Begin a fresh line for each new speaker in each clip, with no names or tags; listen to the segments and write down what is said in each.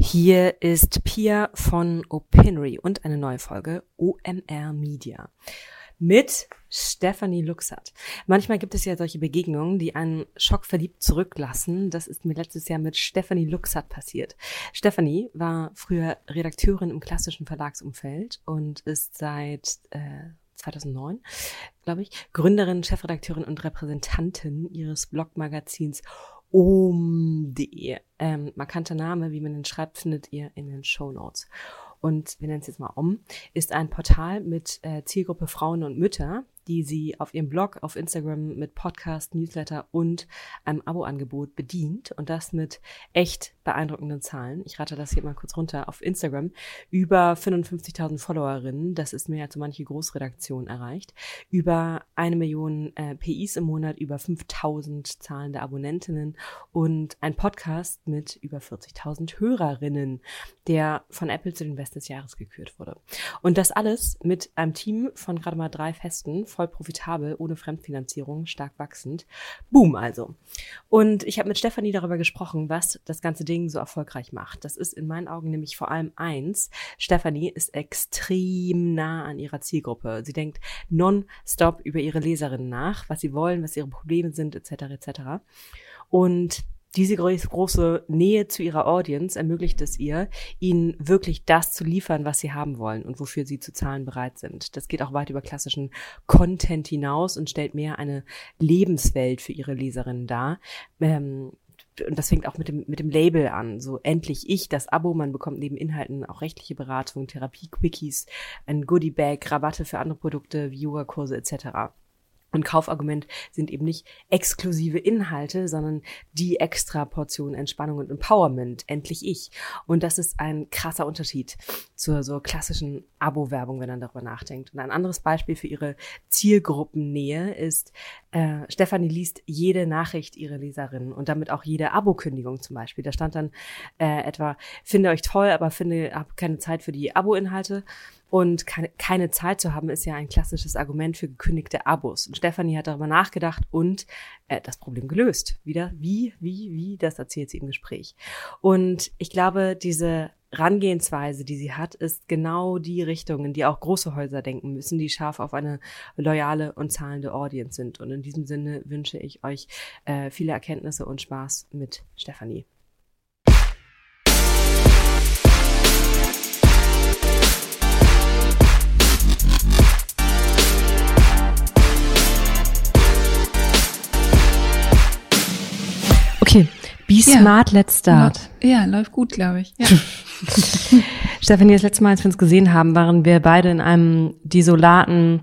Hier ist Pia von Opinory und eine neue Folge OMR Media mit Stephanie Luxert. Manchmal gibt es ja solche Begegnungen, die einen schockverliebt zurücklassen. Das ist mir letztes Jahr mit Stephanie Luxert passiert. Stephanie war früher Redakteurin im klassischen Verlagsumfeld und ist seit äh, 2009, glaube ich, Gründerin, Chefredakteurin und Repräsentantin ihres Blogmagazins om.de. Ähm, markanter Name, wie man den schreibt, findet ihr in den Show Notes. Und wir nennen es jetzt mal om, ist ein Portal mit äh, Zielgruppe Frauen und Mütter, die sie auf ihrem Blog, auf Instagram mit Podcast, Newsletter und einem Abo-Angebot bedient und das mit echt beeindruckenden Zahlen. Ich rate das hier mal kurz runter. Auf Instagram über 55.000 Followerinnen, das ist mehr als so manche Großredaktion erreicht, über eine Million äh, PIs im Monat, über 5.000 zahlende Abonnentinnen und ein Podcast mit über 40.000 Hörerinnen, der von Apple zu den Besten des Jahres gekürt wurde. Und das alles mit einem Team von gerade mal drei Festen, voll profitabel, ohne Fremdfinanzierung, stark wachsend. Boom also. Und ich habe mit Stefanie darüber gesprochen, was das ganze Ding so erfolgreich macht. Das ist in meinen Augen nämlich vor allem eins. Stefanie ist extrem nah an ihrer Zielgruppe. Sie denkt non-stop über ihre Leserinnen nach, was sie wollen, was ihre Probleme sind, etc. etc. Und diese große Nähe zu ihrer Audience ermöglicht es ihr, ihnen wirklich das zu liefern, was sie haben wollen und wofür sie zu zahlen bereit sind. Das geht auch weit über klassischen Content hinaus und stellt mehr eine Lebenswelt für ihre Leserinnen dar. Ähm, und das fängt auch mit dem, mit dem Label an. So endlich ich, das Abo, man bekommt neben Inhalten auch rechtliche Beratung, Therapie-Quickies, ein Goodie-Bag, Rabatte für andere Produkte, Yoga-Kurse etc. Und Kaufargument sind eben nicht exklusive Inhalte, sondern die extra Portion Entspannung und Empowerment. Endlich ich. Und das ist ein krasser Unterschied zur so klassischen Abo-Werbung, wenn man darüber nachdenkt. Und ein anderes Beispiel für ihre Zielgruppennähe ist, äh, Stefanie liest jede Nachricht ihrer Leserinnen und damit auch jede Abo-Kündigung zum Beispiel. Da stand dann äh, etwa, finde euch toll, aber finde, hab keine Zeit für die Abo-Inhalte. Und keine, keine Zeit zu haben, ist ja ein klassisches Argument für gekündigte Abos. Und Stefanie hat darüber nachgedacht und äh, das Problem gelöst. Wieder, wie, wie, wie, das erzählt sie im Gespräch. Und ich glaube, diese Rangehensweise, die sie hat, ist genau die Richtung, in die auch große Häuser denken müssen, die scharf auf eine loyale und zahlende Audience sind. Und in diesem Sinne wünsche ich euch äh, viele Erkenntnisse und Spaß mit Stefanie. Okay, be ja. smart, let's start.
Ja, läuft gut, glaube ich. Ja.
Stefanie, das letzte Mal, als wir uns gesehen haben, waren wir beide in einem desolaten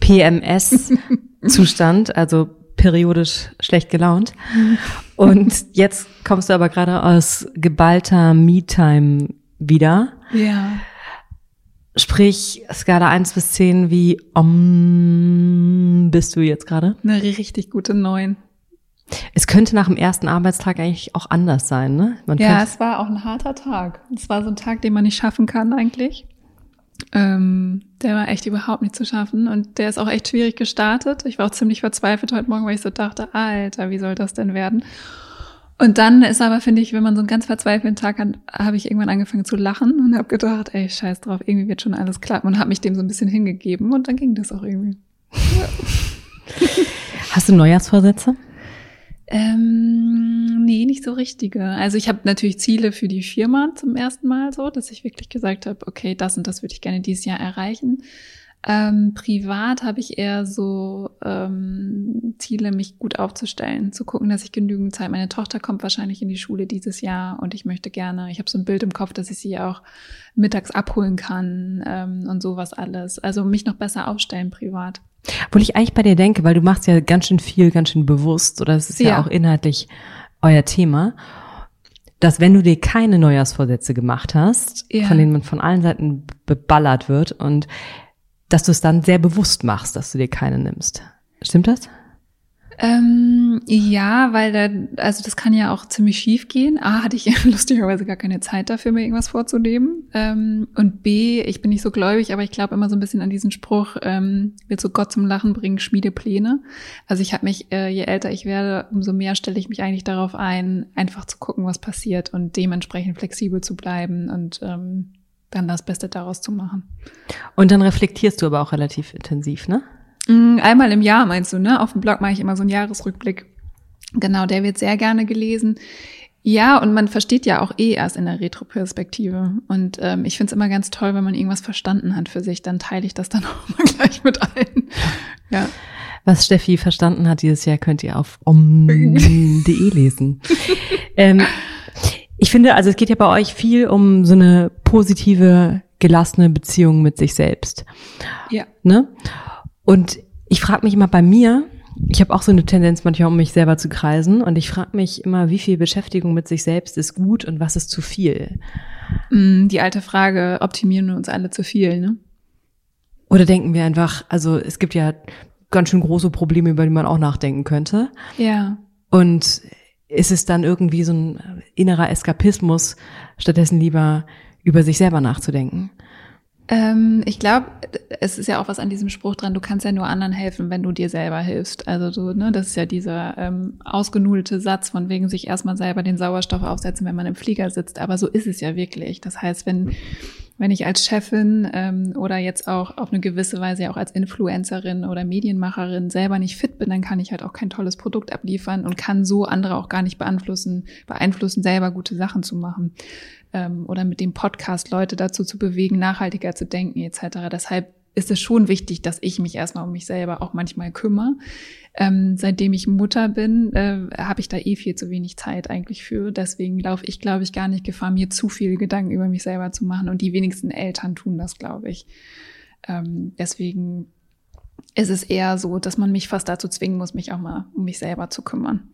PMS-Zustand, also periodisch schlecht gelaunt. Und jetzt kommst du aber gerade aus geballter Me-Time wieder.
Ja.
Sprich, Skala 1 bis 10, wie um, bist du jetzt gerade?
Eine richtig gute 9.
Es könnte nach dem ersten Arbeitstag eigentlich auch anders sein, ne?
Man ja, es war auch ein harter Tag. Es war so ein Tag, den man nicht schaffen kann eigentlich. Ähm, der war echt überhaupt nicht zu schaffen und der ist auch echt schwierig gestartet. Ich war auch ziemlich verzweifelt heute Morgen, weil ich so dachte, Alter, wie soll das denn werden? Und dann ist aber, finde ich, wenn man so einen ganz verzweifelten Tag hat, habe ich irgendwann angefangen zu lachen und habe gedacht, ey, scheiß drauf, irgendwie wird schon alles klappen und habe mich dem so ein bisschen hingegeben und dann ging das auch irgendwie. Ja.
Hast du Neujahrsvorsätze?
Ähm, nee, nicht so richtige. Also ich habe natürlich Ziele für die Firma zum ersten Mal so, dass ich wirklich gesagt habe, okay, das und das würde ich gerne dieses Jahr erreichen. Ähm, privat habe ich eher so ähm, Ziele, mich gut aufzustellen, zu gucken, dass ich genügend Zeit. Meine Tochter kommt wahrscheinlich in die Schule dieses Jahr und ich möchte gerne, ich habe so ein Bild im Kopf, dass ich sie auch mittags abholen kann ähm, und sowas alles. Also mich noch besser aufstellen privat.
Obwohl ich eigentlich bei dir denke, weil du machst ja ganz schön viel, ganz schön bewusst, oder es ist ja, ja auch inhaltlich euer Thema, dass wenn du dir keine Neujahrsvorsätze gemacht hast, ja. von denen man von allen Seiten beballert wird und dass du es dann sehr bewusst machst, dass du dir keine nimmst. Stimmt das?
Ähm, ja, weil da, also das kann ja auch ziemlich schief gehen. A, hatte ich lustigerweise gar keine Zeit dafür, mir irgendwas vorzunehmen. Ähm, und B, ich bin nicht so gläubig, aber ich glaube immer so ein bisschen an diesen Spruch, ähm, willst du Gott zum Lachen bringen, schmiede Pläne. Also ich habe mich, äh, je älter ich werde, umso mehr stelle ich mich eigentlich darauf ein, einfach zu gucken, was passiert und dementsprechend flexibel zu bleiben und ähm, dann das Beste daraus zu machen.
Und dann reflektierst du aber auch relativ intensiv, ne?
Mm, einmal im Jahr meinst du, ne? Auf dem Blog mache ich immer so einen Jahresrückblick. Genau, der wird sehr gerne gelesen. Ja, und man versteht ja auch eh erst in der Retroperspektive. Und ähm, ich finde es immer ganz toll, wenn man irgendwas verstanden hat für sich, dann teile ich das dann auch mal gleich mit ein. Ja.
Was Steffi verstanden hat dieses Jahr, könnt ihr auf om.de lesen. ähm, ich finde, also es geht ja bei euch viel um so eine positive, gelassene Beziehung mit sich selbst.
Ja.
Ne? Und ich frage mich immer bei mir, ich habe auch so eine Tendenz manchmal, um mich selber zu kreisen. Und ich frage mich immer, wie viel Beschäftigung mit sich selbst ist gut und was ist zu viel?
Mm, die alte Frage, optimieren wir uns alle zu viel, ne?
Oder denken wir einfach, also es gibt ja ganz schön große Probleme, über die man auch nachdenken könnte.
Ja.
Und ist es dann irgendwie so ein innerer Eskapismus, stattdessen lieber über sich selber nachzudenken?
Ähm, ich glaube, es ist ja auch was an diesem Spruch dran, du kannst ja nur anderen helfen, wenn du dir selber hilfst. Also so, ne, das ist ja dieser ähm, ausgenudelte Satz, von wegen sich erstmal selber den Sauerstoff aufsetzen, wenn man im Flieger sitzt. Aber so ist es ja wirklich. Das heißt, wenn wenn ich als Chefin ähm, oder jetzt auch auf eine gewisse Weise ja auch als Influencerin oder Medienmacherin selber nicht fit bin, dann kann ich halt auch kein tolles Produkt abliefern und kann so andere auch gar nicht beeinflussen, beeinflussen, selber gute Sachen zu machen ähm, oder mit dem Podcast Leute dazu zu bewegen, nachhaltiger zu denken etc. Deshalb ist es schon wichtig, dass ich mich erstmal um mich selber auch manchmal kümmere. Ähm, seitdem ich Mutter bin, äh, habe ich da eh viel zu wenig Zeit eigentlich für. Deswegen laufe ich, glaube ich, gar nicht Gefahr, mir zu viel Gedanken über mich selber zu machen. Und die wenigsten Eltern tun das, glaube ich. Ähm, deswegen ist es eher so, dass man mich fast dazu zwingen muss, mich auch mal um mich selber zu kümmern.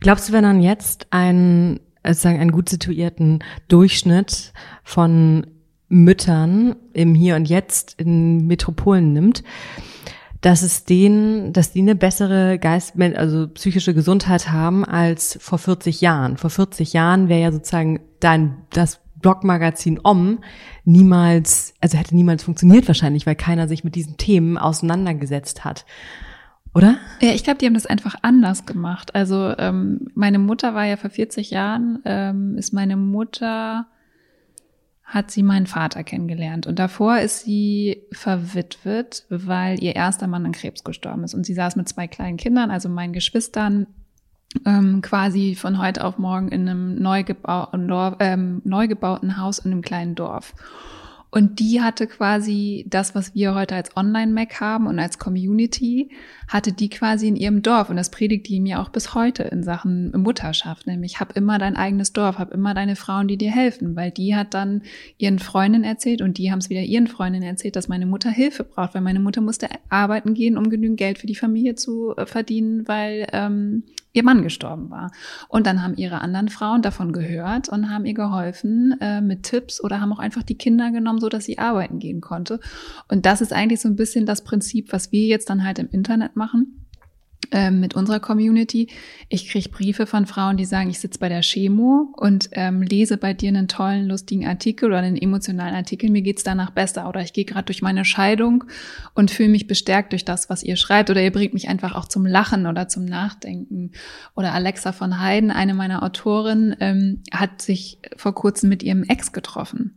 Glaubst du, wenn man jetzt einen, sozusagen einen gut situierten Durchschnitt von Müttern im Hier und Jetzt in Metropolen nimmt, dass es denen, dass die eine bessere Geist, also psychische Gesundheit haben als vor 40 Jahren. Vor 40 Jahren wäre ja sozusagen dein, das Blogmagazin Om niemals, also hätte niemals funktioniert wahrscheinlich, weil keiner sich mit diesen Themen auseinandergesetzt hat. Oder?
Ja, ich glaube, die haben das einfach anders gemacht. Also ähm, meine Mutter war ja vor 40 Jahren, ähm, ist meine Mutter hat sie meinen Vater kennengelernt. Und davor ist sie verwitwet, weil ihr erster Mann an Krebs gestorben ist. Und sie saß mit zwei kleinen Kindern, also meinen Geschwistern, ähm, quasi von heute auf morgen in einem neu, gebau ähm, neu gebauten Haus in einem kleinen Dorf. Und die hatte quasi das, was wir heute als Online-Mac haben und als Community, hatte die quasi in ihrem Dorf. Und das predigt die mir auch bis heute in Sachen Mutterschaft. Nämlich, hab immer dein eigenes Dorf, hab immer deine Frauen, die dir helfen. Weil die hat dann ihren Freundinnen erzählt und die haben es wieder ihren Freundinnen erzählt, dass meine Mutter Hilfe braucht. Weil meine Mutter musste arbeiten gehen, um genügend Geld für die Familie zu äh, verdienen, weil ähm, ihr Mann gestorben war. Und dann haben ihre anderen Frauen davon gehört und haben ihr geholfen äh, mit Tipps oder haben auch einfach die Kinder genommen, so dass sie arbeiten gehen konnte. Und das ist eigentlich so ein bisschen das Prinzip, was wir jetzt dann halt im Internet machen ähm, mit unserer Community. Ich kriege Briefe von Frauen, die sagen, ich sitze bei der Chemo und ähm, lese bei dir einen tollen, lustigen Artikel oder einen emotionalen Artikel. Mir geht's danach besser. Oder ich gehe gerade durch meine Scheidung und fühle mich bestärkt durch das, was ihr schreibt. Oder ihr bringt mich einfach auch zum Lachen oder zum Nachdenken. Oder Alexa von Heiden, eine meiner Autorinnen, ähm, hat sich vor kurzem mit ihrem Ex getroffen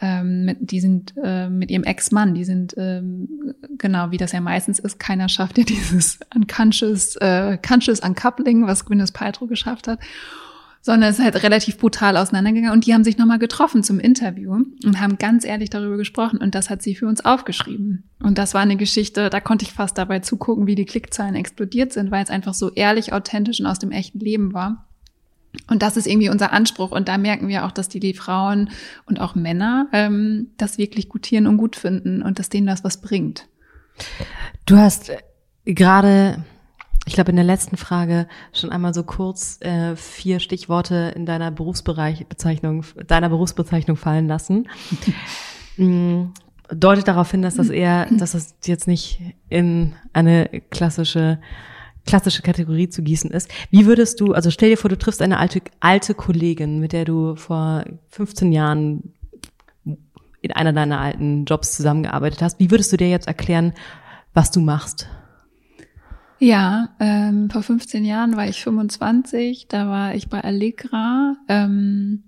ähm, mit, die sind äh, mit ihrem Ex-Mann, die sind ähm, genau wie das ja meistens ist, keiner schafft ja dieses unconscious, äh, conscious uncoupling, was Gwyneth Paltrow geschafft hat, sondern es ist halt relativ brutal auseinandergegangen und die haben sich nochmal getroffen zum Interview und haben ganz ehrlich darüber gesprochen und das hat sie für uns aufgeschrieben. Und das war eine Geschichte, da konnte ich fast dabei zugucken, wie die Klickzahlen explodiert sind, weil es einfach so ehrlich, authentisch und aus dem echten Leben war. Und das ist irgendwie unser Anspruch. Und da merken wir auch, dass die Frauen und auch Männer ähm, das wirklich gutieren und gut finden und dass denen das was bringt.
Du hast gerade, ich glaube, in der letzten Frage schon einmal so kurz äh, vier Stichworte in deiner Berufsbezeichnung, deiner Berufsbezeichnung fallen lassen. mm, deutet darauf hin, dass das eher, dass das jetzt nicht in eine klassische klassische Kategorie zu gießen ist. Wie würdest du, also stell dir vor, du triffst eine alte, alte Kollegin, mit der du vor 15 Jahren in einer deiner alten Jobs zusammengearbeitet hast. Wie würdest du dir jetzt erklären, was du machst?
Ja, ähm, vor 15 Jahren war ich 25, da war ich bei Allegra. Ähm,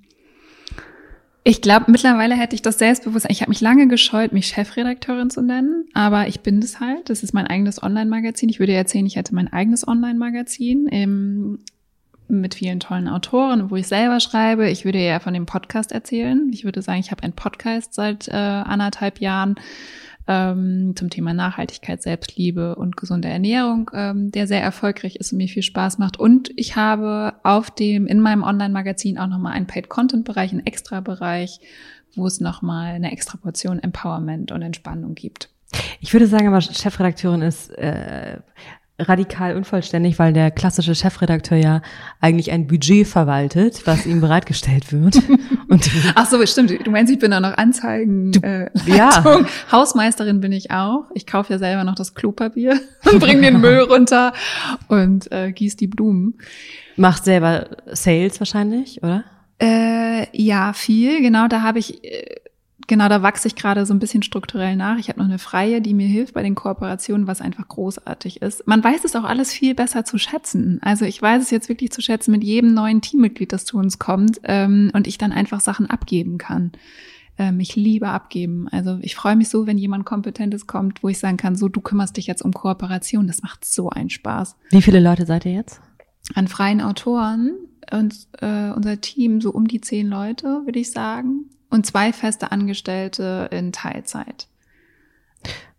ich glaube, mittlerweile hätte ich das Selbstbewusstsein. Ich habe mich lange gescheut, mich Chefredakteurin zu nennen, aber ich bin das halt. Das ist mein eigenes Online-Magazin. Ich würde erzählen, ich hätte mein eigenes Online-Magazin ähm, mit vielen tollen Autoren, wo ich selber schreibe. Ich würde eher von dem Podcast erzählen. Ich würde sagen, ich habe einen Podcast seit äh, anderthalb Jahren ähm, zum Thema Nachhaltigkeit, Selbstliebe und gesunde Ernährung, ähm, der sehr erfolgreich ist und mir viel Spaß macht. Und ich habe auf dem, in meinem Online-Magazin auch nochmal einen Paid-Content-Bereich, einen Extra-Bereich, wo es nochmal eine extra Portion Empowerment und Entspannung gibt.
Ich würde sagen, aber Chefredakteurin ist äh, radikal unvollständig, weil der klassische Chefredakteur ja eigentlich ein Budget verwaltet, was ihm bereitgestellt wird.
Und Ach so, stimmt. Du meinst, ich bin da noch Anzeigen.
Du, äh, ja.
Hausmeisterin bin ich auch. Ich kaufe ja selber noch das Klopapier und bringe den Müll runter und äh, gieß die Blumen.
Macht selber Sales wahrscheinlich, oder?
Äh, ja, viel. Genau, da habe ich äh, genau, da wachse ich gerade so ein bisschen strukturell nach. Ich habe noch eine Freie, die mir hilft bei den Kooperationen, was einfach großartig ist. Man weiß es auch alles viel besser zu schätzen. Also ich weiß es jetzt wirklich zu schätzen mit jedem neuen Teammitglied, das zu uns kommt ähm, und ich dann einfach Sachen abgeben kann. Ähm, ich liebe abgeben. Also ich freue mich so, wenn jemand Kompetentes kommt, wo ich sagen kann, so du kümmerst dich jetzt um Kooperation. Das macht so einen Spaß.
Wie viele Leute seid ihr jetzt?
An freien Autoren und äh, unser Team so um die zehn Leute, würde ich sagen und zwei feste Angestellte in Teilzeit.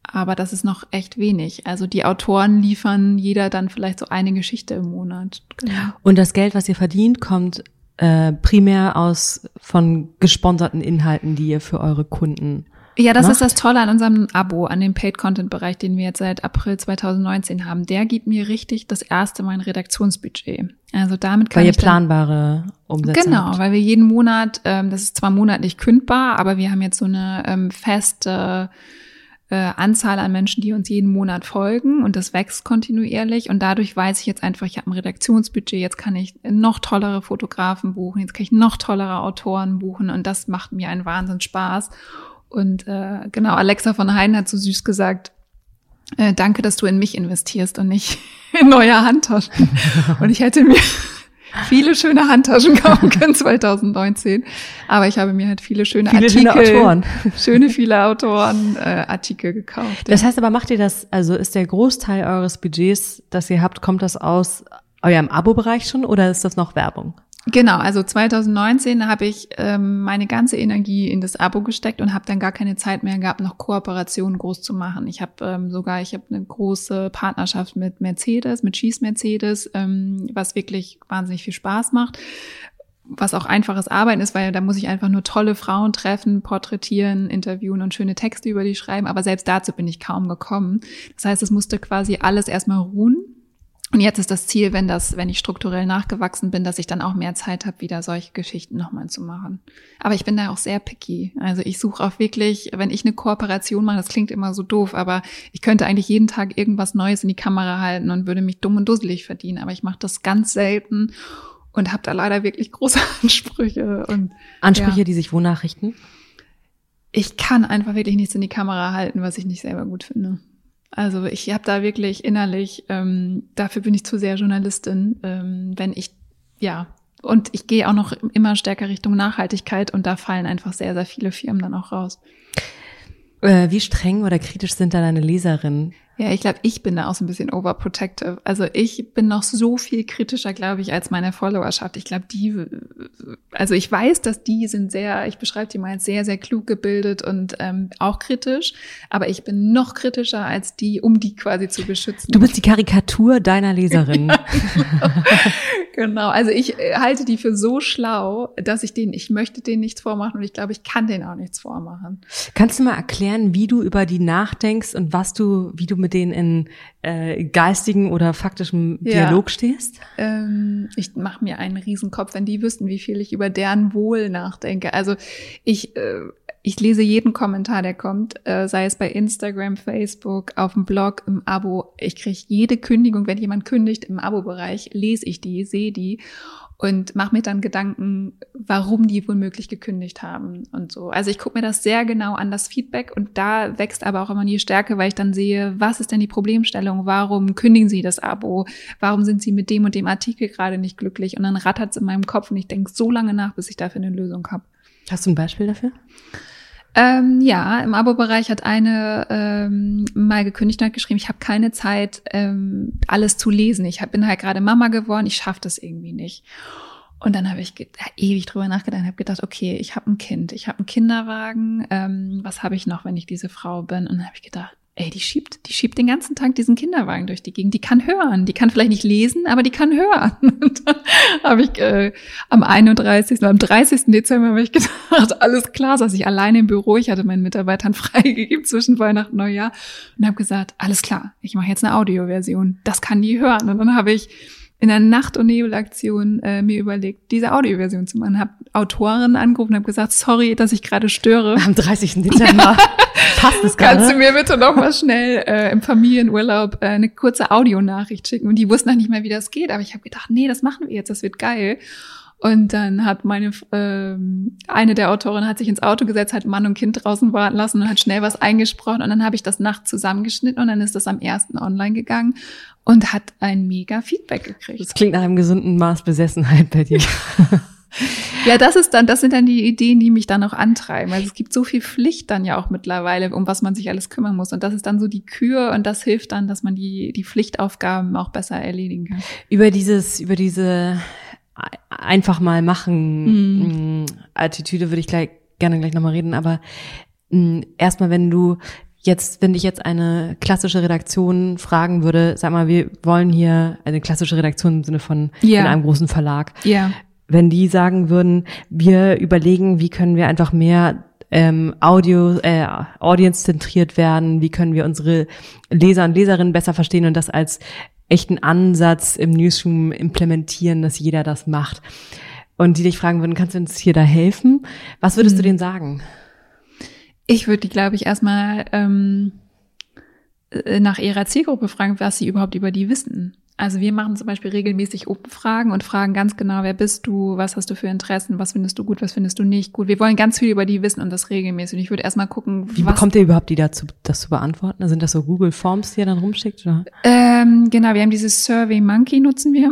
Aber das ist noch echt wenig. Also die Autoren liefern jeder dann vielleicht so eine Geschichte im Monat.
Genau. Und das Geld, was ihr verdient, kommt äh, primär aus von gesponserten Inhalten, die ihr für eure Kunden
ja, das
macht.
ist das Tolle an unserem Abo, an dem Paid-Content-Bereich, den wir jetzt seit April 2019 haben. Der gibt mir richtig das erste mein Redaktionsbudget. Also damit kann
weil
ich
ihr planbare Umsätze
Genau,
habt.
weil wir jeden Monat, ähm, das ist zwar monatlich kündbar, aber wir haben jetzt so eine ähm, feste äh, Anzahl an Menschen, die uns jeden Monat folgen und das wächst kontinuierlich und dadurch weiß ich jetzt einfach, ich habe ein Redaktionsbudget, jetzt kann ich noch tollere Fotografen buchen, jetzt kann ich noch tollere Autoren buchen und das macht mir einen Wahnsinn Spaß. Und äh, genau, Alexa von Hein hat so süß gesagt, äh, danke, dass du in mich investierst und nicht in neue Handtaschen. und ich hätte mir viele schöne Handtaschen kaufen können 2019. Aber ich habe mir halt viele schöne
viele
Artikel,
schöne Autoren,
schöne viele Autoren äh, Artikel gekauft.
Das heißt aber, macht ihr das, also ist der Großteil eures Budgets, das ihr habt, kommt das aus eurem Abo-Bereich schon oder ist das noch Werbung?
Genau, also 2019 habe ich ähm, meine ganze Energie in das Abo gesteckt und habe dann gar keine Zeit mehr gehabt, noch Kooperationen groß zu machen. Ich habe ähm, sogar, ich habe eine große Partnerschaft mit Mercedes, mit Schieß Mercedes, ähm, was wirklich wahnsinnig viel Spaß macht was auch einfaches Arbeiten ist, weil da muss ich einfach nur tolle Frauen treffen, porträtieren, interviewen und schöne Texte über die schreiben. Aber selbst dazu bin ich kaum gekommen. Das heißt, es musste quasi alles erstmal ruhen. Und jetzt ist das Ziel, wenn das, wenn ich strukturell nachgewachsen bin, dass ich dann auch mehr Zeit habe, wieder solche Geschichten nochmal zu machen. Aber ich bin da auch sehr picky. Also ich suche auch wirklich, wenn ich eine Kooperation mache, das klingt immer so doof, aber ich könnte eigentlich jeden Tag irgendwas Neues in die Kamera halten und würde mich dumm und dusselig verdienen. Aber ich mache das ganz selten und habe da leider wirklich große Ansprüche. Und,
Ansprüche,
ja.
die sich wonach richten?
Ich kann einfach wirklich nichts in die Kamera halten, was ich nicht selber gut finde. Also ich habe da wirklich innerlich, ähm, dafür bin ich zu sehr Journalistin, ähm, wenn ich, ja, und ich gehe auch noch immer stärker Richtung Nachhaltigkeit und da fallen einfach sehr, sehr viele Firmen dann auch raus.
Äh, wie streng oder kritisch sind da deine Leserinnen?
Ja, ich glaube, ich bin da auch so ein bisschen overprotective. Also ich bin noch so viel kritischer, glaube ich, als meine Followerschaft. Ich glaube, die, also ich weiß, dass die sind sehr, ich beschreibe die mal als sehr, sehr klug gebildet und ähm, auch kritisch, aber ich bin noch kritischer als die, um die quasi zu beschützen.
Du bist die Karikatur deiner Leserin.
ja, genau. genau, also ich äh, halte die für so schlau, dass ich denen, ich möchte denen nichts vormachen und ich glaube, ich kann denen auch nichts vormachen.
Kannst du mal erklären, wie du über die nachdenkst und was du, wie du mit denen in äh, geistigen oder faktischem Dialog
ja.
stehst?
Ähm, ich mache mir einen Riesenkopf, wenn die wüssten, wie viel ich über deren Wohl nachdenke. Also ich äh, ich lese jeden Kommentar, der kommt, äh, sei es bei Instagram, Facebook, auf dem Blog, im Abo. Ich kriege jede Kündigung, wenn jemand kündigt im Abo-Bereich, lese ich die, sehe die und mache mir dann Gedanken, warum die womöglich gekündigt haben und so. Also ich gucke mir das sehr genau an, das Feedback und da wächst aber auch immer die Stärke, weil ich dann sehe, was ist denn die Problemstellung, warum kündigen sie das Abo, warum sind sie mit dem und dem Artikel gerade nicht glücklich und dann rattert es in meinem Kopf und ich denke so lange nach, bis ich dafür eine Lösung habe.
Hast du ein Beispiel dafür?
Ähm, ja, im Abo-Bereich hat eine ähm, mal gekündigt und hat geschrieben, ich habe keine Zeit, ähm, alles zu lesen. Ich hab, bin halt gerade Mama geworden, ich schaffe das irgendwie nicht. Und dann habe ich ewig drüber nachgedacht und habe gedacht, okay, ich habe ein Kind, ich habe einen Kinderwagen, ähm, was habe ich noch, wenn ich diese Frau bin? Und dann habe ich gedacht, ey, die schiebt, die schiebt den ganzen Tag diesen Kinderwagen durch die Gegend. Die kann hören. Die kann vielleicht nicht lesen, aber die kann hören. Und dann habe ich äh, am 31., am 30. Dezember habe ich gedacht, alles klar, saß ich alleine im Büro. Ich hatte meinen Mitarbeitern freigegeben zwischen Weihnachten und Neujahr und habe gesagt, alles klar, ich mache jetzt eine Audioversion. Das kann die hören. Und dann habe ich in der Nacht- und Nebelaktion äh, mir überlegt, diese Audioversion zu machen. Habe Autoren angerufen und habe gesagt, sorry, dass ich gerade störe.
Am 30. Dezember passt es
gerade. Kannst du mir bitte noch mal schnell äh, im Familienurlaub äh, eine kurze Audionachricht schicken? Und die wussten noch nicht mal, wie das geht. Aber ich habe gedacht, nee, das machen wir jetzt, das wird geil. Und dann hat meine ähm, eine der Autorinnen hat sich ins Auto gesetzt, hat Mann und Kind draußen warten lassen und hat schnell was eingesprochen. Und dann habe ich das nachts zusammengeschnitten und dann ist das am ersten online gegangen und hat ein mega Feedback gekriegt.
Das klingt nach einem gesunden Maß Besessenheit bei dir.
ja, das ist dann, das sind dann die Ideen, die mich dann auch antreiben. Also es gibt so viel Pflicht dann ja auch mittlerweile, um was man sich alles kümmern muss. Und das ist dann so die Kür und das hilft dann, dass man die, die Pflichtaufgaben auch besser erledigen kann.
Über dieses, über diese einfach mal machen mhm. Attitüde würde ich gleich gerne gleich nochmal reden, aber erstmal, wenn du Jetzt, wenn dich jetzt eine klassische Redaktion fragen würde, sag mal, wir wollen hier eine klassische Redaktion im Sinne von yeah. in einem großen Verlag.
Yeah.
Wenn die sagen würden, wir überlegen, wie können wir einfach mehr ähm, Audio, äh, audience-zentriert werden, wie können wir unsere Leser und Leserinnen besser verstehen und das als echten Ansatz im Newsroom implementieren, dass jeder das macht. Und die dich fragen würden, kannst du uns hier da helfen? Was würdest mhm. du denen sagen?
Ich würde die, glaube ich, erstmal ähm, äh, nach ihrer Zielgruppe fragen, was sie überhaupt über die wissen. Also wir machen zum Beispiel regelmäßig Umfragen und fragen ganz genau, wer bist du, was hast du für Interessen, was findest du gut, was findest du nicht gut. Wir wollen ganz viel über die wissen und das regelmäßig. Und ich würde erstmal gucken,
wie bekommt ihr überhaupt die dazu, das zu beantworten? Sind das so Google Forms, die ihr dann rumschickt? Oder?
Ähm, genau, wir haben dieses Survey Monkey nutzen wir.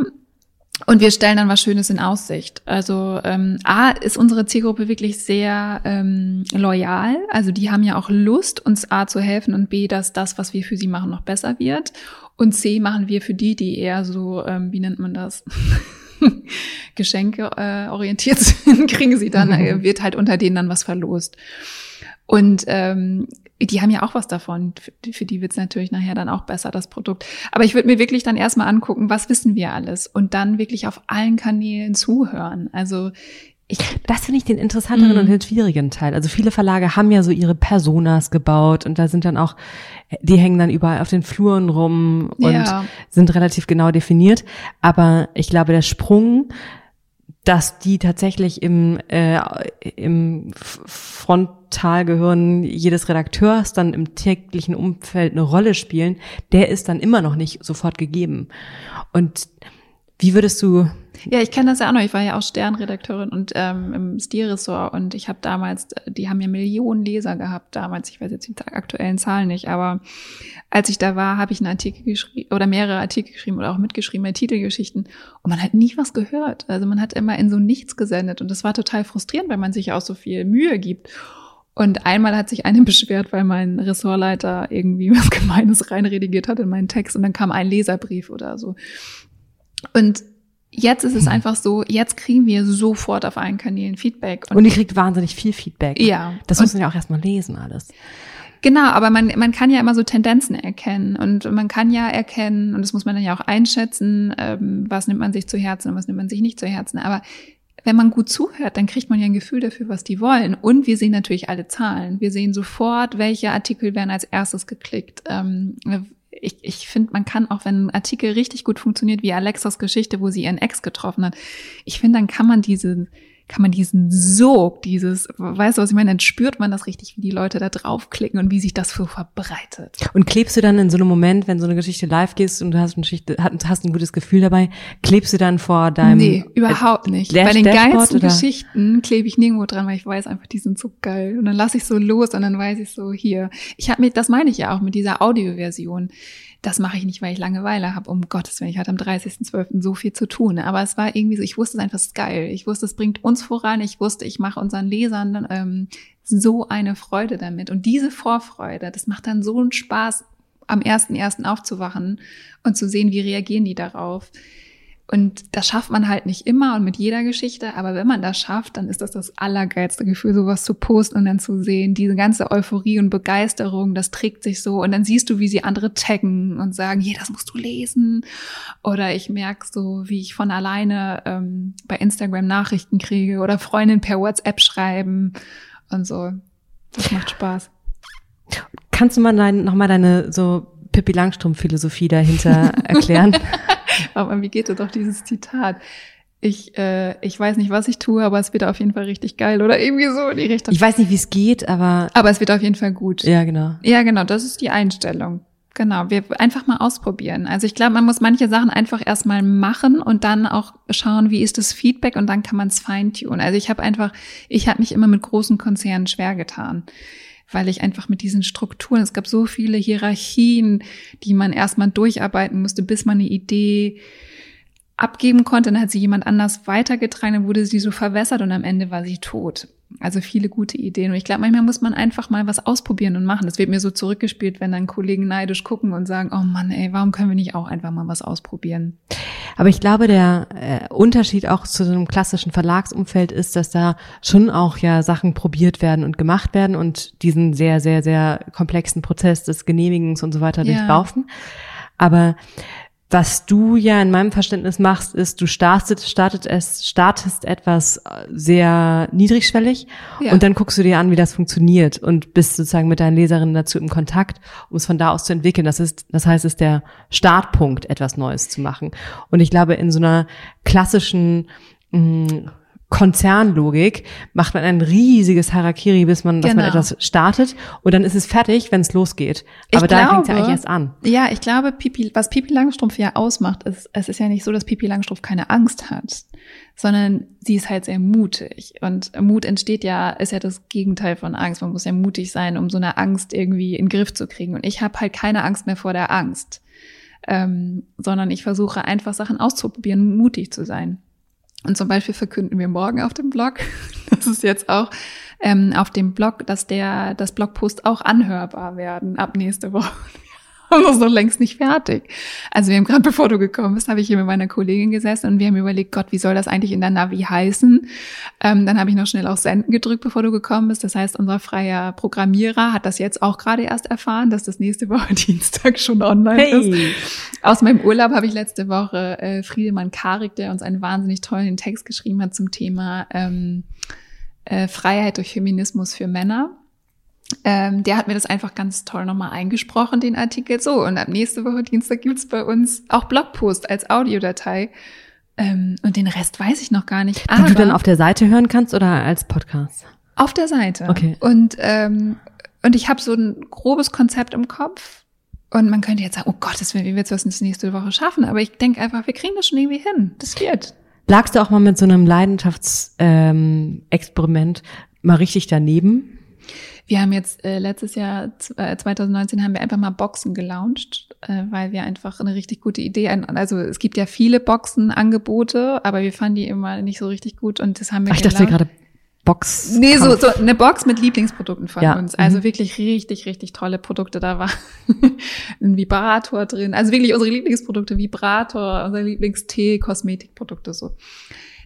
Und wir stellen dann was Schönes in Aussicht. Also ähm, A ist unsere Zielgruppe wirklich sehr ähm, loyal. Also die haben ja auch Lust, uns A zu helfen und B, dass das, was wir für sie machen, noch besser wird. Und C machen wir für die, die eher so, ähm, wie nennt man das? Geschenke äh, orientiert sind, kriegen sie dann, äh, wird halt unter denen dann was verlost. Und ähm, die haben ja auch was davon. Für, die wird's natürlich nachher dann auch besser, das Produkt. Aber ich würde mir wirklich dann erstmal angucken, was wissen wir alles und dann wirklich auf allen Kanälen zuhören. Also
ich, das finde ich den interessanteren mm. und den schwierigen Teil. Also viele Verlage haben ja so ihre Personas gebaut und da sind dann auch, die hängen dann überall auf den Fluren rum und ja. sind relativ genau definiert. Aber ich glaube, der Sprung dass die tatsächlich im, äh, im Frontalgehirn jedes Redakteurs dann im täglichen Umfeld eine Rolle spielen, der ist dann immer noch nicht sofort gegeben. Und wie würdest du
ja, ich kenne das ja auch noch. Ich war ja auch Sternredakteurin und ähm, im Stilressort und ich habe damals, die haben ja Millionen Leser gehabt damals. Ich weiß jetzt die aktuellen Zahlen nicht, aber als ich da war, habe ich einen Artikel geschrieben oder mehrere Artikel geschrieben oder auch mitgeschrieben bei Titelgeschichten und man hat nie was gehört. Also man hat immer in so nichts gesendet und das war total frustrierend, weil man sich auch so viel Mühe gibt. Und einmal hat sich eine beschwert, weil mein Ressortleiter irgendwie was Gemeines reinredigiert hat in meinen Text und dann kam ein Leserbrief oder so. Und Jetzt ist es hm. einfach so, jetzt kriegen wir sofort auf allen Kanälen Feedback.
Und, und ihr kriegt wahnsinnig viel Feedback.
Ja.
Das muss man ja auch erstmal lesen alles.
Genau, aber man, man kann ja immer so Tendenzen erkennen und man kann ja erkennen, und das muss man dann ja auch einschätzen, ähm, was nimmt man sich zu Herzen und was nimmt man sich nicht zu Herzen. Aber wenn man gut zuhört, dann kriegt man ja ein Gefühl dafür, was die wollen. Und wir sehen natürlich alle Zahlen. Wir sehen sofort, welche Artikel werden als erstes geklickt, ähm, ich, ich finde, man kann auch, wenn ein Artikel richtig gut funktioniert, wie Alexas Geschichte, wo sie ihren Ex getroffen hat, ich finde, dann kann man diese, kann man diesen Sog, dieses, weißt du, was ich meine, dann spürt man das richtig, wie die Leute da draufklicken und wie sich das so verbreitet.
Und klebst du dann in so einem Moment, wenn so eine Geschichte live gehst und du hast, eine Geschichte, hast ein gutes Gefühl dabei, klebst du dann vor deinem
Nee, überhaupt nicht.
Dash
Bei den
Dashboard,
geilsten
oder?
Geschichten klebe ich nirgendwo dran, weil ich weiß einfach, die sind so geil. Und dann lasse ich so los und dann weiß ich so, hier. Ich habe mir, das meine ich ja auch mit dieser Audioversion. Das mache ich nicht, weil ich Langeweile habe. Um Gottes Willen, ich hatte am 30.12. so viel zu tun. Aber es war irgendwie so, ich wusste es einfach, es ist geil. Ich wusste, es bringt uns voran. Ich wusste, ich mache unseren Lesern ähm, so eine Freude damit. Und diese Vorfreude, das macht dann so einen Spaß, am 1.1. aufzuwachen und zu sehen, wie reagieren die darauf. Und das schafft man halt nicht immer und mit jeder Geschichte, aber wenn man das schafft, dann ist das das allergeilste Gefühl, sowas zu posten und dann zu sehen, diese ganze Euphorie und Begeisterung, das trägt sich so und dann siehst du, wie sie andere taggen und sagen, hier, das musst du lesen. Oder ich merke so, wie ich von alleine ähm, bei Instagram Nachrichten kriege oder Freundinnen per WhatsApp schreiben und so. Das macht Spaß.
Kannst du mal dein, noch mal deine so Pippi Langstrumpf-Philosophie dahinter erklären?
Aber wie geht dir doch dieses Zitat? Ich, äh, ich weiß nicht, was ich tue, aber es wird auf jeden Fall richtig geil oder irgendwie so in die Richtung.
Ich weiß nicht, wie es geht, aber
aber es wird auf jeden Fall gut.
ja, genau.
Ja, genau, das ist die Einstellung. Genau, wir einfach mal ausprobieren. Also ich glaube, man muss manche Sachen einfach erstmal machen und dann auch schauen, wie ist das Feedback und dann kann man es feintunen. Also ich habe einfach, ich habe mich immer mit großen Konzernen schwer getan, weil ich einfach mit diesen Strukturen, es gab so viele Hierarchien, die man erstmal durcharbeiten musste, bis man eine Idee abgeben konnte, dann hat sie jemand anders weitergetragen, dann wurde sie so verwässert und am Ende war sie tot. Also viele gute Ideen. Und ich glaube, manchmal muss man einfach mal was ausprobieren und machen. Das wird mir so zurückgespielt, wenn dann Kollegen neidisch gucken und sagen, oh Mann, ey, warum können wir nicht auch einfach mal was ausprobieren?
Aber ich glaube, der äh, Unterschied auch zu so einem klassischen Verlagsumfeld ist, dass da schon auch ja Sachen probiert werden und gemacht werden und diesen sehr, sehr, sehr komplexen Prozess des Genehmigens und so weiter
Ja.
durchlaufen. Aber was du ja in meinem Verständnis machst, ist, du startest, startet es, startest etwas äh, sehr niedrigschwellig
Ja.
und dann guckst du dir an, wie das funktioniert und bist sozusagen mit deinen Leserinnen dazu im Kontakt, um es von da aus zu entwickeln. Das ist, das heißt, es ist der Startpunkt, etwas Neues zu machen. Und ich glaube, in so einer klassischen mh, Konzernlogik macht man ein riesiges Harakiri, bis man, dass man
Genau.
etwas startet und dann ist es fertig, wenn es losgeht.
Ich
Aber da fängt es ja eigentlich erst an.
Ja, ich glaube, Pipi, was Pipi Langstrumpf ja ausmacht, ist, es ist ja nicht so, dass Pipi Langstrumpf keine Angst hat, sondern sie ist halt sehr mutig. Und Mut entsteht ja, ist ja das Gegenteil von Angst. Man muss ja mutig sein, um so eine Angst irgendwie in den Griff zu kriegen. Und ich habe halt keine Angst mehr vor der Angst, ähm, sondern ich versuche einfach Sachen auszuprobieren, mutig zu sein. Und zum Beispiel verkünden wir morgen auf dem Blog, das ist jetzt auch ähm, auf dem Blog, dass der das Blogpost auch anhörbar werden ab nächste Woche. Wir haben das noch längst nicht fertig. Also wir haben gerade, bevor du gekommen bist, habe ich hier mit meiner Kollegin gesessen und wir haben überlegt, Gott, wie soll das eigentlich in der Navi heißen? Ähm, dann habe ich noch schnell auf Senden gedrückt, bevor du gekommen bist. Das heißt, unser freier Programmierer hat das jetzt auch gerade erst erfahren, dass das nächste Woche Dienstag schon online ist. Aus meinem Urlaub habe ich letzte Woche äh, Friedemann Karik, der uns einen wahnsinnig tollen Text geschrieben hat zum Thema ähm, äh, Freiheit durch Feminismus für Männer. Ähm, der hat mir das einfach ganz toll nochmal eingesprochen, den Artikel. So, und ab nächste Woche Dienstag gibt's bei uns auch Blogpost als Audiodatei. Ähm, und den Rest weiß ich noch gar nicht.
Die du dann auf der Seite hören kannst oder als Podcast?
Auf der Seite.
Okay.
Und, ähm, und ich habe so ein grobes Konzept im Kopf. Und man könnte jetzt sagen, oh Gottes Willen, wie willst du das nächste Woche schaffen? Aber ich denke einfach, wir kriegen das schon irgendwie hin. Das wird.
Lagst du auch mal mit so einem Leidenschaftsexperiment ähm, mal richtig daneben?
Wir haben jetzt äh, letztes Jahr, äh, 2019, haben wir einfach mal Boxen gelauncht, äh, weil wir einfach eine richtig gute Idee, also es gibt ja viele Boxenangebote, aber wir fanden die immer nicht so richtig gut und das haben wir
Ach, ich dachte gerade Box.
Nee, so, so eine Box mit Lieblingsprodukten von
Ja,
uns. Also
mhm.
wirklich richtig, richtig tolle Produkte. Da war ein Vibrator drin. Also wirklich unsere Lieblingsprodukte, Vibrator, unser Lieblingstee, Kosmetikprodukte so.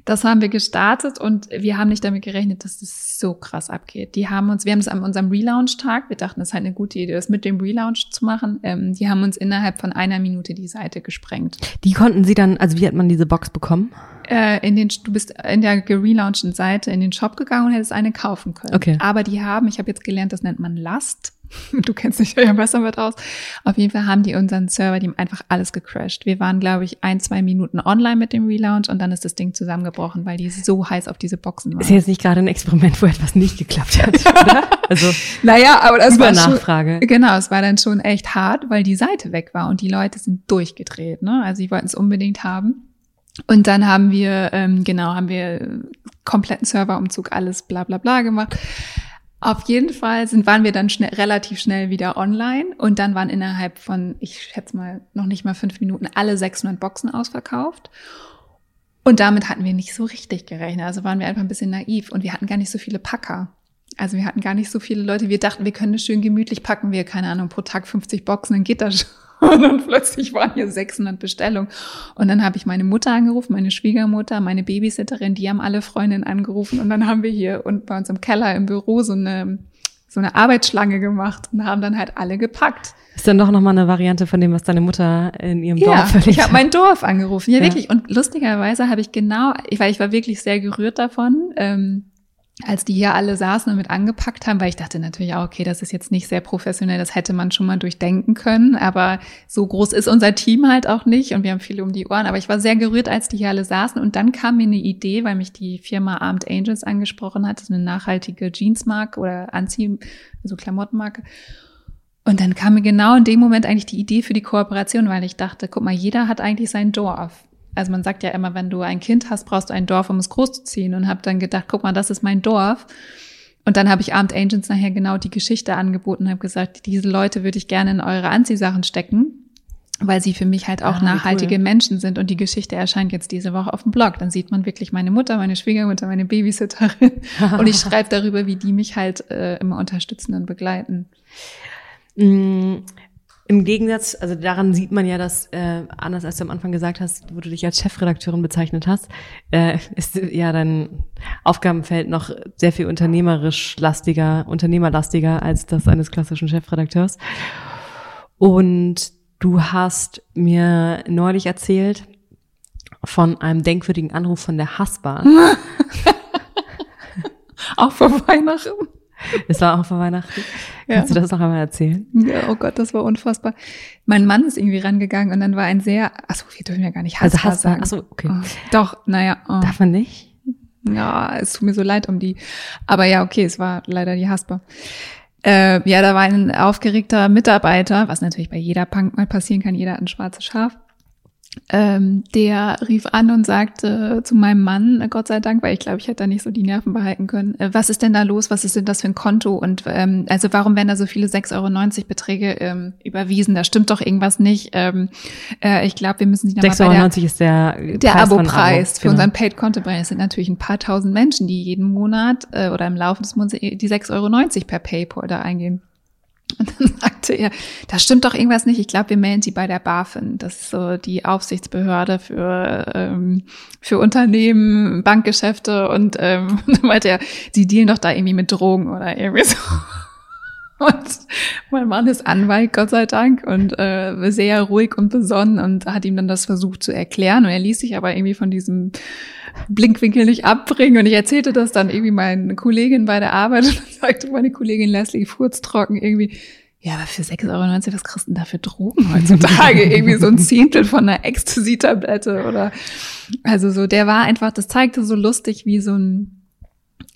Das haben wir gestartet und wir haben nicht damit gerechnet, dass das so krass abgeht. Die haben uns, wir haben es an unserem Relaunch-Tag, wir dachten, das ist halt eine gute Idee, das mit dem Relaunch zu machen. Ähm, die haben uns innerhalb von einer Minute die Seite gesprengt.
Die konnten sie dann, also wie hat man diese Box bekommen?
Äh, in den, du bist in der gelaunchten Seite in den Shop gegangen und hättest eine kaufen können.
Okay.
Aber die haben, ich habe jetzt gelernt, das nennt man Last. Du kennst dich ja besser mit aus. Auf jeden Fall haben die unseren Server, die haben einfach alles gecrashed. Wir waren, glaube ich, ein, zwei Minuten online mit dem Relaunch und dann ist das Ding zusammengebrochen, weil die so heiß auf diese Boxen waren.
Ist jetzt nicht gerade ein Experiment, wo etwas nicht geklappt hat, oder?
Also, naja, aber das war
Nachfrage.
Schon, genau, es war dann schon echt hart, weil die Seite weg war und die Leute sind durchgedreht, ne? Also, sie wollten es unbedingt haben. Und dann haben wir, ähm, genau, haben wir kompletten Serverumzug, alles bla bla bla gemacht. Auf jeden Fall sind, waren wir dann schnell, relativ schnell wieder online und dann waren innerhalb von, ich schätze mal, noch nicht mal fünf Minuten alle 600 Boxen ausverkauft. Und damit hatten wir nicht so richtig gerechnet. Also waren wir einfach ein bisschen naiv und wir hatten gar nicht so viele Packer. Also wir hatten gar nicht so viele Leute. Wir dachten, wir können das schön gemütlich packen. Wir, keine Ahnung, pro Tag 50 Boxen, dann geht das schon. Und dann plötzlich waren hier 600 Bestellungen. Und dann habe ich meine Mutter angerufen, meine Schwiegermutter, meine Babysitterin, die haben alle Freundinnen angerufen. Und dann haben wir hier und bei uns im Keller im Büro so eine, so eine Arbeitsschlange gemacht und haben dann halt alle gepackt.
Ist dann doch nochmal eine Variante von dem, was deine Mutter in ihrem
ja,
Dorf verlegt
ich habe mein Dorf angerufen. Ja, ja, wirklich. Und lustigerweise habe ich genau, weil ich war wirklich sehr gerührt davon. Ähm, als die hier alle saßen und mit angepackt haben, weil ich dachte natürlich auch, okay, das ist jetzt nicht sehr professionell, das hätte man schon mal durchdenken können, aber so groß ist unser Team halt auch nicht und wir haben viele um die Ohren, aber ich war sehr gerührt, als die hier alle saßen und dann kam mir eine Idee, weil mich die Firma Armed Angels angesprochen hat, eine nachhaltige Jeansmarke oder Anzieh, also Klamottenmarke und dann kam mir genau in dem Moment eigentlich die Idee für die Kooperation, weil ich dachte, guck mal, jeder hat eigentlich sein Dorf. Also man sagt ja immer, wenn du ein Kind hast, brauchst du ein Dorf, um es großzuziehen. Und habe dann gedacht, guck mal, das ist mein Dorf. Und dann habe ich Armed Agents nachher genau die Geschichte angeboten und habe gesagt, diese Leute würde ich gerne in eure Anziehsachen stecken, weil sie für mich halt auch ah, nachhaltige cool. Menschen sind. Und die Geschichte erscheint jetzt diese Woche auf dem Blog. Dann sieht man wirklich meine Mutter, meine Schwiegermutter, meine Babysitterin. und ich schreibe darüber, wie die mich halt äh, immer unterstützen und begleiten.
Mm, im Gegensatz, also daran sieht man ja, dass äh, anders als du am Anfang gesagt hast, wo du dich als Chefredakteurin bezeichnet hast, äh, ist ja dein Aufgabenfeld noch sehr viel unternehmerisch lastiger, unternehmerlastiger als das eines klassischen Chefredakteurs. Und du hast mir neulich erzählt von einem denkwürdigen Anruf von der Haspa.
Auch vor Weihnachten.
Es war auch vor Weihnachten. Ja. Kannst du das noch einmal erzählen?
Ja, oh Gott, das war unfassbar. Mein Mann ist irgendwie rangegangen und dann war ein sehr, achso, wir dürfen ja gar nicht Haspa also sagen.
Achso, okay.
Oh, doch, naja.
Oh. Darf man nicht?
Ja, es tut mir so leid um die. Aber ja, okay, es war leider die Haspa. Äh, ja, da war ein aufgeregter Mitarbeiter, was natürlich bei jeder Punk mal passieren kann, jeder hat ein schwarzes Schaf ähm, der rief an und sagte zu meinem Mann, äh, Gott sei Dank, weil ich glaube, ich hätte da nicht so die Nerven behalten können, äh, was ist denn da los, was ist denn das für ein Konto und ähm, also warum werden da so viele 6,90 Euro Beträge ähm, überwiesen, da stimmt doch irgendwas nicht. Ähm, äh, ich glaube, wir müssen sich
nochmal bei der, ist der,
der Abo-Preis Abo, für genau. unseren Paid-Konto-Preis. Es sind natürlich ein paar tausend Menschen, die jeden Monat äh, oder im Laufe des Monats die 6,90 Euro per Paypal da eingehen. Und dann sagte er, da stimmt doch irgendwas nicht. Ich glaube, wir melden sie bei der BaFin. Das ist so die Aufsichtsbehörde für, ähm, für Unternehmen, Bankgeschäfte. Und ähm, dann meinte er, sie dealen doch da irgendwie mit Drogen oder irgendwie so. Und mein Mann ist Anwalt, Gott sei Dank, und äh, sehr ruhig und besonnen und hat ihm dann das versucht zu erklären. Und er ließ sich aber irgendwie von diesem Blinkwinkel nicht abbringen. Und ich erzählte das dann irgendwie meinen Kollegin bei der Arbeit und dann sagte meine Kollegin Leslie furztrocken irgendwie, ja, aber für 6,90 Euro, was kriegst du denn da für Drogen heutzutage? irgendwie so ein Zehntel von einer Ecstasy-Tablette oder, also so, der war einfach, das zeigte so lustig, wie so ein,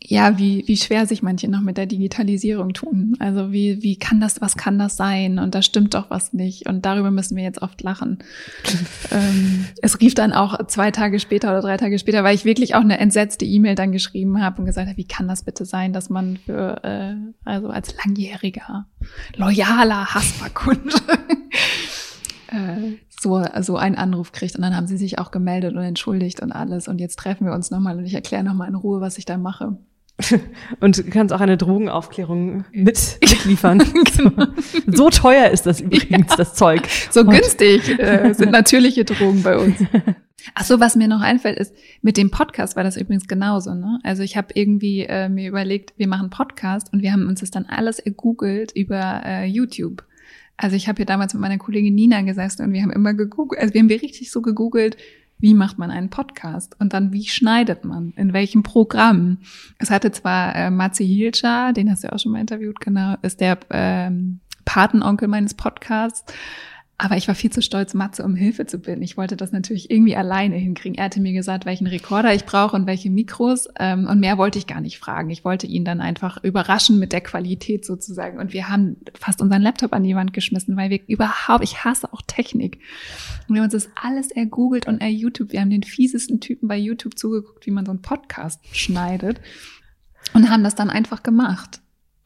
ja, wie, wie schwer sich manche noch mit der Digitalisierung tun. Also wie, wie kann das, was kann das sein? Und da stimmt doch was nicht. Und darüber müssen wir jetzt oft lachen. ähm, es rief dann auch zwei Tage später oder drei Tage später, weil ich wirklich auch eine entsetzte E-Mail dann geschrieben habe und gesagt habe, wie kann das bitte sein, dass man für, äh, also als langjähriger, loyaler Hasperkunde äh, so, so einen Anruf kriegt. Und dann haben sie sich auch gemeldet und entschuldigt und alles. Und jetzt treffen wir uns nochmal und ich erkläre nochmal in Ruhe, was ich da mache.
Und du kannst auch eine Drogenaufklärung mit, mitliefern. genau. So teuer ist das übrigens, ja. das Zeug.
So Und günstig äh, sind natürliche Drogen bei uns. Ach so, was mir noch einfällt, ist, mit dem Podcast war das übrigens genauso. Ne? Also ich habe irgendwie äh, mir überlegt, wir machen Podcast und wir haben uns das dann alles ergoogelt über äh, YouTube. Also ich habe hier damals mit meiner Kollegin Nina gesessen und wir haben immer gegoogelt, also wir haben richtig so gegoogelt, wie macht man einen Podcast und dann wie schneidet man, in welchem Programm. Es hatte zwar äh, Matze Hilscher, den hast du ja auch schon mal interviewt, genau, ist der ähm, Patenonkel meines Podcasts. Aber ich war viel zu stolz, Matze um Hilfe zu bitten. Ich wollte das natürlich irgendwie alleine hinkriegen. Er hatte mir gesagt, welchen Rekorder ich brauche und welche Mikros. Ähm, und mehr wollte ich gar nicht fragen. Ich wollte ihn dann einfach überraschen mit der Qualität sozusagen. Und wir haben fast unseren Laptop an die Wand geschmissen, weil wir überhaupt, ich hasse auch Technik. Und wir haben uns das alles ergoogelt und er YouTube. Wir haben den fiesesten Typen bei YouTube zugeguckt, wie man so einen Podcast schneidet. Und haben das dann einfach gemacht.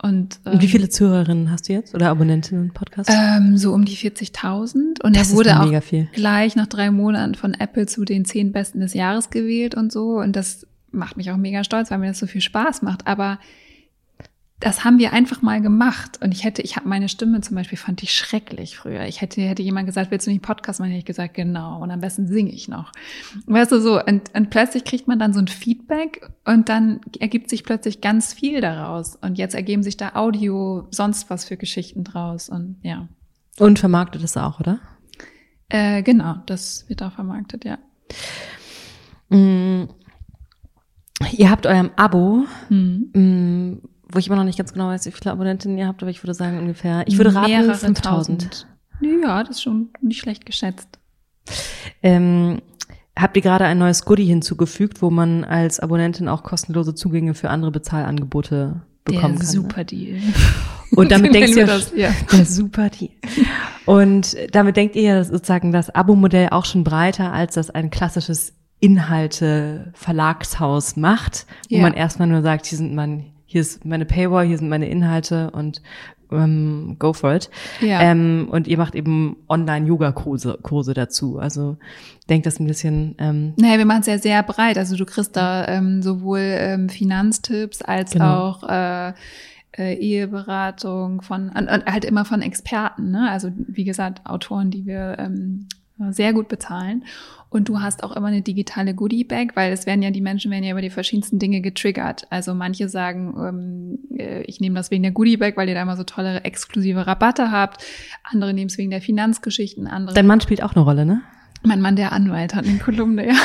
Und, ähm, Wie viele Zuhörerinnen hast du jetzt oder Abonnentinnen im Podcast?
Ähm, so um die 40.000. Und das er wurde auch gleich nach drei Monaten von Apple zu den zehn Besten des Jahres gewählt und so. Und das macht mich auch mega stolz, weil mir das so viel Spaß macht. Aber das haben wir einfach mal gemacht. Und ich hätte, ich habe meine Stimme zum Beispiel, fand ich schrecklich früher. Ich hätte, hätte jemand gesagt, willst du nicht Podcast machen? Hätte ich gesagt, genau. Und am besten singe ich noch. Weißt du, so, und, und plötzlich kriegt man dann so ein Feedback und dann ergibt sich plötzlich ganz viel daraus. Und jetzt ergeben sich da Audio, sonst was für Geschichten draus. Und ja.
Und vermarktet es auch, oder?
Äh, genau, das wird auch vermarktet, ja.
Mm. Ihr habt eurem Abo mhm. Wo ich immer noch nicht ganz genau weiß, wie viele Abonnentinnen ihr habt, aber ich würde sagen ungefähr, ich würde raten 5000.
Ja, das ist schon nicht schlecht geschätzt.
Ähm, habt ihr gerade ein neues Goodie hinzugefügt, wo man als Abonnentin auch kostenlose Zugänge für andere Bezahlangebote bekommen der kann?
Super ne? Deal.
Und damit denkst ihr, das, ja. der super Deal. Und damit denkt ihr ja sozusagen das Abo-Modell auch schon breiter, als das ein klassisches Inhalte-Verlagshaus macht, wo ja. man erstmal nur sagt, hier sind man hier ist meine Paywall, hier sind meine Inhalte und ähm, go for it. Ja. Ähm, und ihr macht eben Online-Yoga-Kurse Kurse dazu. Also denkt das ein bisschen. Ähm,
naja, wir machen es ja sehr breit. Also du kriegst da ähm, sowohl ähm, Finanztipps als genau. auch äh, äh, Eheberatung von und, und halt immer von Experten. Ne? Also wie gesagt Autoren, die wir ähm, sehr gut bezahlen. Und du hast auch immer eine digitale Goodie-Bag, weil es werden ja, die Menschen werden ja über die verschiedensten Dinge getriggert. Also manche sagen, ähm, äh, ich nehme das wegen der Goodie-Bag, weil ihr da immer so tolle exklusive Rabatte habt. Andere nehmen es wegen der Finanzgeschichten. Andere
Dein Mann spielt auch eine Rolle, ne?
Mein Mann, der Anwalt, hat eine Kolumne, ja.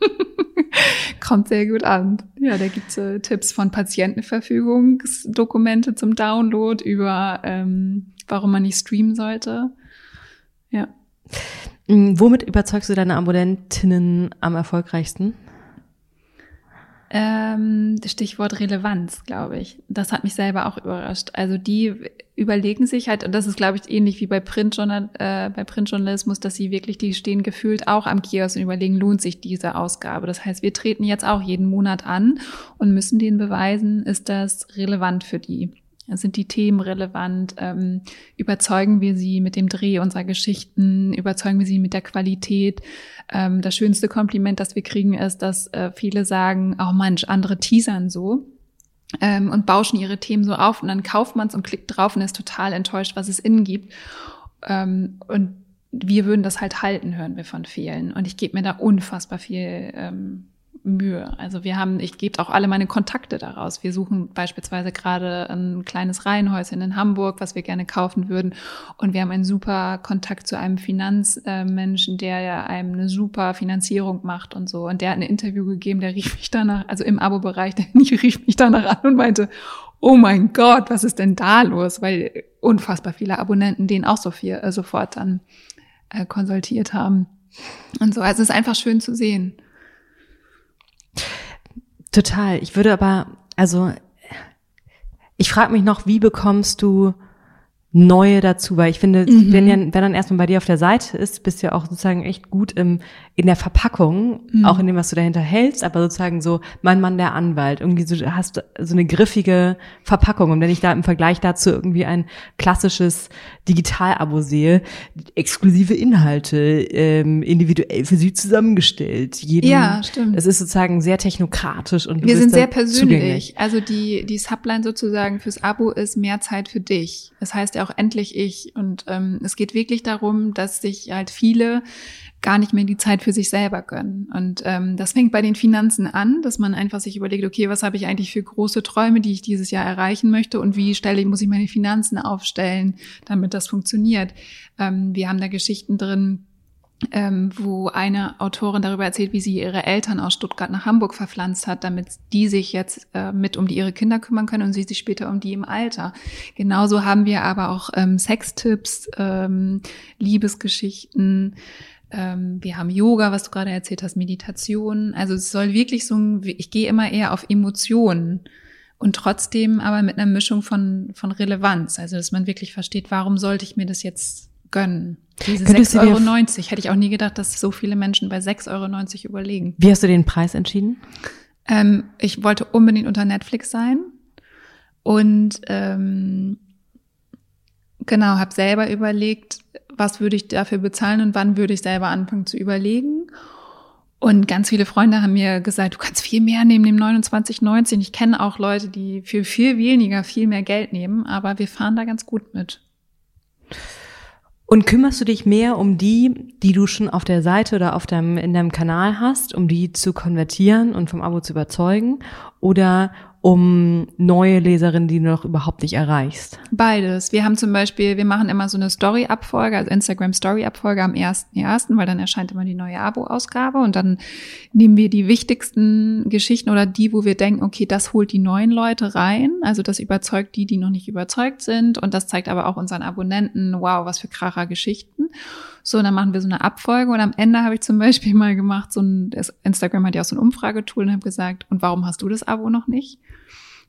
Kommt sehr gut an. Ja, da gibt's äh, Tipps von Patientenverfügungsdokumente zum Download über, ähm, warum man nicht streamen sollte. Ja.
Mm, womit überzeugst du deine Abonnentinnen am erfolgreichsten?
Ähm, Stichwort Relevanz, glaube ich. Das hat mich selber auch überrascht. Also die überlegen sich halt, und das ist, glaube ich, ähnlich wie bei, Printjournal, äh, bei Printjournalismus, dass sie wirklich, die stehen gefühlt auch am Kiosk und überlegen, lohnt sich diese Ausgabe. Das heißt, wir treten jetzt auch jeden Monat an und müssen denen beweisen, ist das relevant für die. Sind die Themen relevant? Ähm, überzeugen wir sie mit dem Dreh unserer Geschichten? Überzeugen wir sie mit der Qualität? Ähm, das schönste Kompliment, das wir kriegen, ist, dass äh, viele sagen, oh Mensch, andere teasern so ähm, und bauschen ihre Themen so auf und dann kauft man es und klickt drauf und ist total enttäuscht, was es innen gibt. Ähm, und wir würden das halt halten, hören wir von vielen. Und ich gebe mir da unfassbar viel ähm, Mühe. Also wir haben, ich gebe auch alle meine Kontakte daraus. Wir suchen beispielsweise gerade ein kleines Reihenhäuschen in Hamburg, was wir gerne kaufen würden. Und wir haben einen super Kontakt zu einem Finanzmenschen, der ja einem eine super Finanzierung macht und so. Und der hat ein Interview gegeben, der rief mich danach, also im Abo-Bereich, der rief mich danach an und meinte, oh mein Gott, was ist denn da los? Weil unfassbar viele Abonnenten den auch so viel, äh, sofort dann äh, konsultiert haben. Und so. Also es ist einfach schön zu sehen.
Total. Ich würde aber, also ich frage mich noch, wie bekommst du neue dazu, weil ich finde, mhm. wenn, ja, wenn dann erstmal bei dir auf der Seite ist, bist du ja auch sozusagen echt gut im, in der Verpackung, mhm. auch in dem, was du dahinter hältst, aber sozusagen so, mein Mann der Anwalt, irgendwie so, hast so eine griffige Verpackung. Und wenn ich da im Vergleich dazu irgendwie ein klassisches Digital-Abo sehe, exklusive Inhalte, ähm, individuell für sie zusammengestellt. Jedem, ja, stimmt. Das ist sozusagen sehr technokratisch und
wir sind sehr persönlich. Zugänglich. Also die, die Subline sozusagen fürs Abo ist mehr Zeit für dich. Das heißt auch endlich ich. Und ähm, es geht wirklich darum, dass sich halt viele gar nicht mehr die Zeit für sich selber gönnen. Und ähm, das fängt bei den Finanzen an, dass man einfach sich überlegt, okay, was habe ich eigentlich für große Träume, die ich dieses Jahr erreichen möchte und wie stelle ich, muss ich meine Finanzen aufstellen, damit das funktioniert. Ähm, wir haben da Geschichten drin, ähm, wo eine Autorin darüber erzählt, wie sie ihre Eltern aus Stuttgart nach Hamburg verpflanzt hat, damit die sich jetzt äh, mit um die ihre Kinder kümmern können und sie sich später um die im Alter. Genauso haben wir aber auch ähm, Sextipps, ähm, Liebesgeschichten, ähm, wir haben Yoga, was du gerade erzählt hast, Meditation. Also es soll wirklich so, ein, ich gehe immer eher auf Emotionen und trotzdem aber mit einer Mischung von, von Relevanz. Also dass man wirklich versteht, warum sollte ich mir das jetzt gönnen? Diese 6,90 Euro hätte ich auch nie gedacht, dass so viele Menschen bei 6,90 Euro überlegen.
Wie hast du den Preis entschieden?
Ähm, ich wollte unbedingt unter Netflix sein und ähm, genau, habe selber überlegt, was würde ich dafür bezahlen und wann würde ich selber anfangen zu überlegen. Und ganz viele Freunde haben mir gesagt, du kannst viel mehr nehmen, dem 29,90. Ich kenne auch Leute, die für viel weniger viel mehr Geld nehmen, aber wir fahren da ganz gut mit.
Und kümmerst du dich mehr um die, die du schon auf der Seite oder auf deinem, in deinem Kanal hast, um die zu konvertieren und vom Abo zu überzeugen? Oder um neue Leserinnen, die du noch überhaupt nicht erreichst?
Beides. Wir haben zum Beispiel, wir machen immer so eine Story-Abfolge, also Instagram-Story-Abfolge am 1.1., weil dann erscheint immer die neue Abo-Ausgabe und dann nehmen wir die wichtigsten Geschichten oder die, wo wir denken, okay, das holt die neuen Leute rein, also das überzeugt die, die noch nicht überzeugt sind und das zeigt aber auch unseren Abonnenten, wow, was für kracher Geschichten. So, und dann machen wir so eine Abfolge und am Ende habe ich zum Beispiel mal gemacht, so ein, Instagram hat ja auch so ein Umfragetool und habe gesagt, und warum hast du das Abo noch nicht?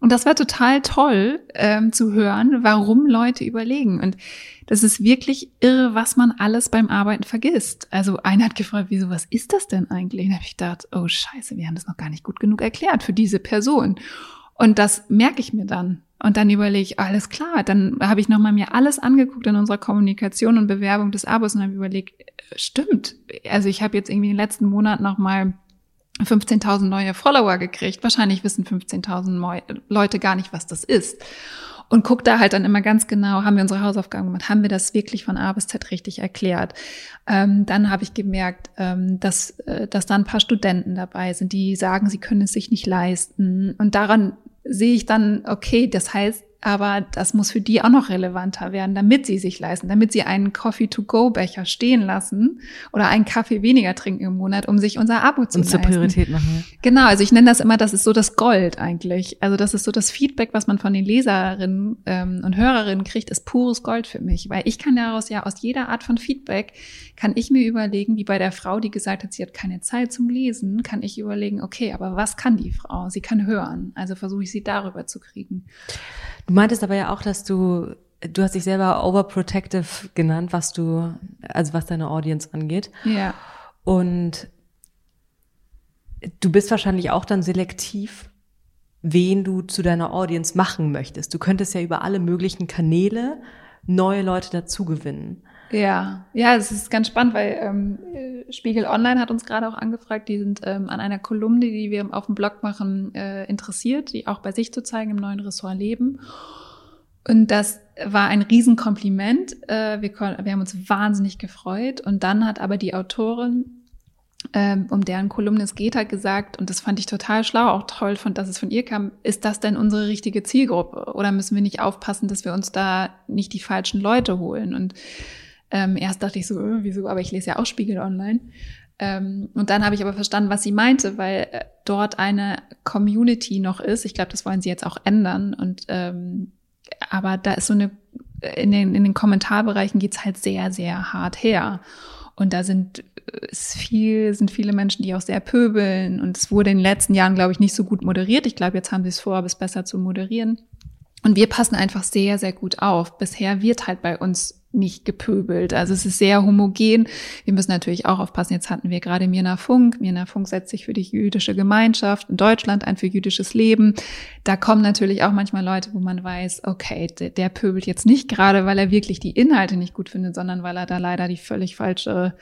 Und das war total toll ähm, zu hören, warum Leute überlegen. Und das ist wirklich irre, was man alles beim Arbeiten vergisst. Also einer hat gefragt, wieso, was ist das denn eigentlich? Und da habe ich gedacht, oh scheiße, wir haben das noch gar nicht gut genug erklärt für diese Person. Und das merke ich mir dann. Und dann überlege ich, alles klar, dann habe ich nochmal mir alles angeguckt in unserer Kommunikation und Bewerbung des Abos und habe überlegt, äh, stimmt. Also ich habe jetzt irgendwie den letzten Monaten nochmal 15.000 neue Follower gekriegt. Wahrscheinlich wissen 15.000 Leute gar nicht, was das ist. Und guck da halt dann immer ganz genau, haben wir unsere Hausaufgaben gemacht, haben wir das wirklich von A bis Z richtig erklärt. Ähm, dann habe ich gemerkt, ähm, dass, äh, dass da ein paar Studenten dabei sind, die sagen, sie können es sich nicht leisten. Und daran sehe ich dann, okay, das heißt, aber das muss für die auch noch relevanter werden, damit sie sich leisten, damit sie einen Coffee-to-go-Becher stehen lassen oder einen Kaffee weniger trinken im Monat, um sich unser Abo zu
Und
leisten.
zur Priorität machen. Ja.
Genau, also ich nenne das immer, das ist so das Gold eigentlich. Also das ist so das Feedback, was man von den Leserinnen ähm, und Hörerinnen kriegt, ist pures Gold für mich, weil ich kann daraus ja aus jeder Art von Feedback kann ich mir überlegen, wie bei der Frau, die gesagt hat, sie hat keine Zeit zum Lesen, kann ich überlegen, okay, aber was kann die Frau? Sie kann hören, also versuche ich sie darüber zu kriegen.
Du meintest aber ja auch, dass du, du hast dich selber overprotective genannt, was du, also was deine Audience angeht.
Ja.
Und du bist wahrscheinlich auch dann selektiv, wen du zu deiner Audience machen möchtest. Du könntest ja über alle möglichen Kanäle neue Leute dazugewinnen.
Ja, ja, es ist ganz spannend, weil ähm, Spiegel Online hat uns gerade auch angefragt, die sind ähm, an einer Kolumne, die wir auf dem Blog machen, äh, interessiert, die auch bei sich zu zeigen im neuen Ressort Leben. Und das war ein Riesenkompliment. Äh, wir, wir haben uns wahnsinnig gefreut. Und dann hat aber die Autorin ähm, um deren Kolumne es geht, hat gesagt, und das fand ich total schlau, auch toll, von, dass es von ihr kam, ist das denn unsere richtige Zielgruppe? Oder müssen wir nicht aufpassen, dass wir uns da nicht die falschen Leute holen? Und ähm, erst dachte ich so, äh, wieso, aber ich lese ja auch Spiegel online. Ähm, und dann habe ich aber verstanden, was sie meinte, weil äh, dort eine Community noch ist. Ich glaube, das wollen sie jetzt auch ändern. Und ähm, aber da ist so eine, in den, in den Kommentarbereichen geht's halt sehr, sehr hart her. Und da sind äh, ist viel, sind viele Menschen, die auch sehr pöbeln. Und es wurde in den letzten Jahren, glaube ich, nicht so gut moderiert. Ich glaube, jetzt haben sie es vor, es besser zu moderieren. Und wir passen einfach sehr, sehr gut auf. Bisher wird halt bei uns nicht gepöbelt. Also es ist sehr homogen. Wir müssen natürlich auch aufpassen. Jetzt hatten wir gerade Mirna Funk. Mirna Funk setzt sich für die jüdische Gemeinschaft in Deutschland ein, für jüdisches Leben. Da kommen natürlich auch manchmal Leute, wo man weiß, okay, der, der pöbelt jetzt nicht gerade, weil er wirklich die Inhalte nicht gut findet, sondern weil er da leider die völlig falsche,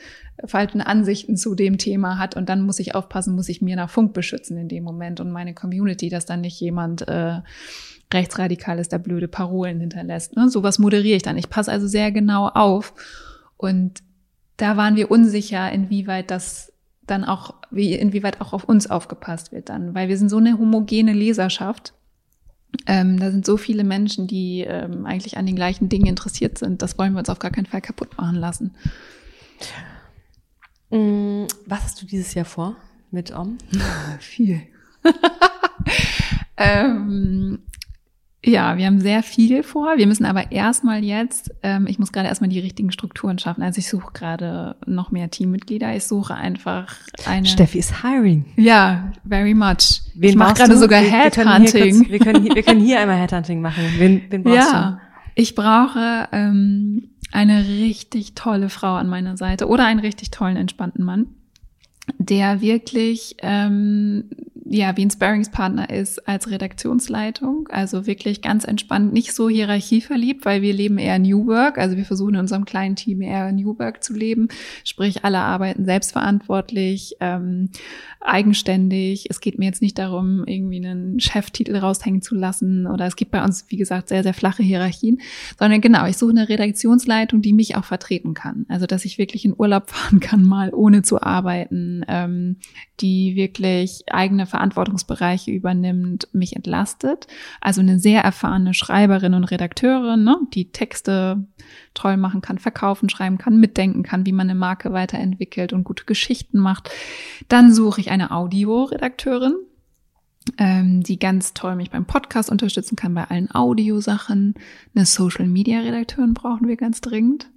falschen Ansichten zu dem Thema hat. Und dann muss ich aufpassen, muss ich Mirna Funk beschützen in dem Moment und meine Community, dass dann nicht jemand äh, rechtsradikal ist, da blöde Parolen hinterlässt. Ne? Sowas moderiere ich dann. Ich passe also sehr genau auf. Und da waren wir unsicher, inwieweit das dann auch, wie, inwieweit auch auf uns aufgepasst wird dann, weil wir sind so eine homogene Leserschaft. Ähm, da sind so viele Menschen, die ähm, eigentlich an den gleichen Dingen interessiert sind. Das wollen wir uns auf gar keinen Fall kaputt machen lassen.
Mm, was hast du dieses Jahr vor mit Om?
Viel. ähm, ja, wir haben sehr viel vor. Wir müssen aber erstmal jetzt, ähm, ich muss gerade erstmal die richtigen Strukturen schaffen. Also ich suche gerade noch mehr Teammitglieder. Ich suche einfach eine.
Steffi ist hiring.
Ja, very much.
Wen
ich mache gerade
du?
sogar
Wir- wir können hier
Headhunting.
kurz- Wir können, hier, wir können hier einmal Headhunting machen. Wen, wen brauchst
Ja, ich brauche ähm, eine richtig tolle Frau an meiner Seite oder einen richtig tollen, entspannten Mann, der wirklich ähm, ja wie ein Sparringspartner ist als Redaktionsleitung, also wirklich ganz entspannt, nicht so hierarchieverliebt, weil wir leben eher New Work, also wir versuchen in unserem kleinen Team eher New Work zu leben, sprich alle arbeiten selbstverantwortlich, ähm, eigenständig. Es geht mir jetzt nicht darum, irgendwie einen Cheftitel raushängen zu lassen oder es gibt bei uns, wie gesagt, sehr, sehr flache Hierarchien, sondern genau, ich suche eine Redaktionsleitung, die mich auch vertreten kann. Also, dass ich wirklich in Urlaub fahren kann, mal ohne zu arbeiten, ähm, die wirklich eigene Verantwortungsbereiche übernimmt, mich entlastet. Also eine sehr erfahrene Schreiberin und Redakteurin, ne, die Texte toll machen kann, verkaufen, schreiben kann, mitdenken kann, wie man eine Marke weiterentwickelt und gute Geschichten macht. Dann suche ich eine Audioredakteurin, ähm, die ganz toll mich beim Podcast unterstützen kann, bei allen Audiosachen. Eine Social-Media-Redakteurin brauchen wir ganz dringend.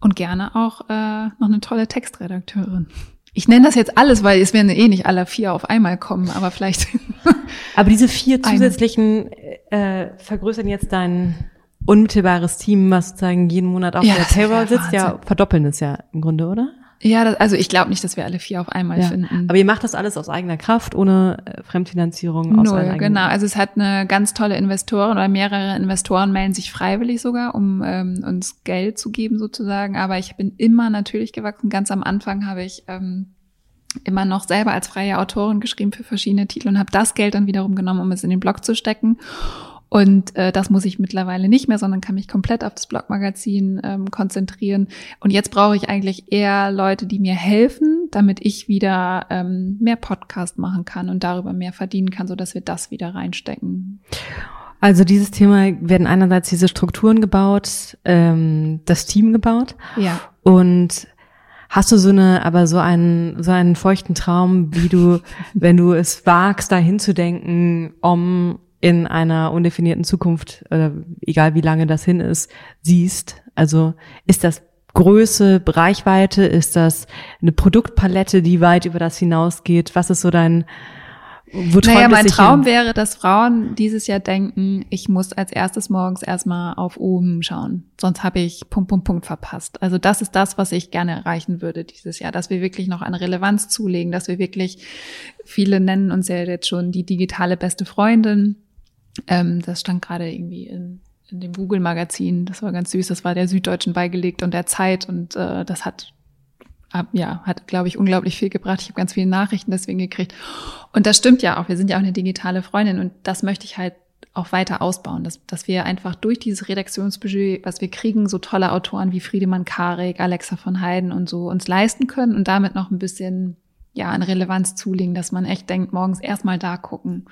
Und gerne auch äh, noch eine tolle Textredakteurin. Ich nenne das jetzt alles, weil es werden eh nicht alle vier auf einmal kommen, aber vielleicht.
Aber diese vier zusätzlichen äh, vergrößern jetzt dein unmittelbares Team, was sozusagen jeden Monat auf
Ja,
der Payroll sitzt. Ja, verdoppeln es ja im Grunde, oder?
Ja, das, also ich glaube nicht, dass wir alle vier auf einmal
Ja.
finden.
Aber ihr macht das alles aus eigener Kraft, ohne äh, Fremdfinanzierung, aus
Null, genau. Also es hat eine ganz tolle Investoren oder mehrere Investoren melden sich freiwillig sogar, um ähm, uns Geld zu geben sozusagen. Aber ich bin immer natürlich gewachsen. Ganz am Anfang habe ich ähm, immer noch selber als freie Autorin geschrieben für verschiedene Titel und habe das Geld dann wiederum genommen, um es in den Blog zu stecken. Und äh, das muss ich mittlerweile nicht mehr, sondern kann mich komplett auf das Blogmagazin ähm, konzentrieren. Und jetzt brauche ich eigentlich eher Leute, die mir helfen, damit ich wieder ähm, mehr Podcast machen kann und darüber mehr verdienen kann, so dass wir das wieder reinstecken.
Also dieses Thema werden einerseits diese Strukturen gebaut, ähm, das Team gebaut
Ja.
und hast du so eine, aber so einen, so einen feuchten Traum, wie du, wenn du es wagst, dahin zu denken, um in einer undefinierten Zukunft, äh, egal wie lange das hin ist, siehst? Also ist das Größe, Reichweite, ist das eine Produktpalette, die weit über das hinausgeht? Was ist so dein, wo
Naja, mein Traum
hin?
wäre, dass Frauen dieses Jahr denken, ich muss als erstes morgens erstmal auf oben schauen. Sonst habe ich Punkt, Punkt, Punkt verpasst. Also das ist das, was ich gerne erreichen würde dieses Jahr, dass wir wirklich noch eine Relevanz zulegen, dass wir wirklich, viele nennen uns ja jetzt schon die digitale beste Freundin. Ähm, das stand gerade irgendwie in, in dem Google-Magazin. Das war ganz süß. Das war der Süddeutschen beigelegt und der Zeit und äh, das hat ab- ja, hat, glaube ich, unglaublich viel gebracht. Ich habe ganz viele Nachrichten deswegen gekriegt. Und das stimmt ja auch. Wir sind ja auch eine digitale Freundin und das möchte ich halt auch weiter ausbauen, dass, dass wir einfach durch dieses Redaktionsbudget, was wir kriegen, so tolle Autoren wie Friedemann Karik, Alexa von Heiden und so uns leisten können und damit noch ein bisschen ja an Relevanz zulegen, dass man echt denkt, morgens erstmal da gucken.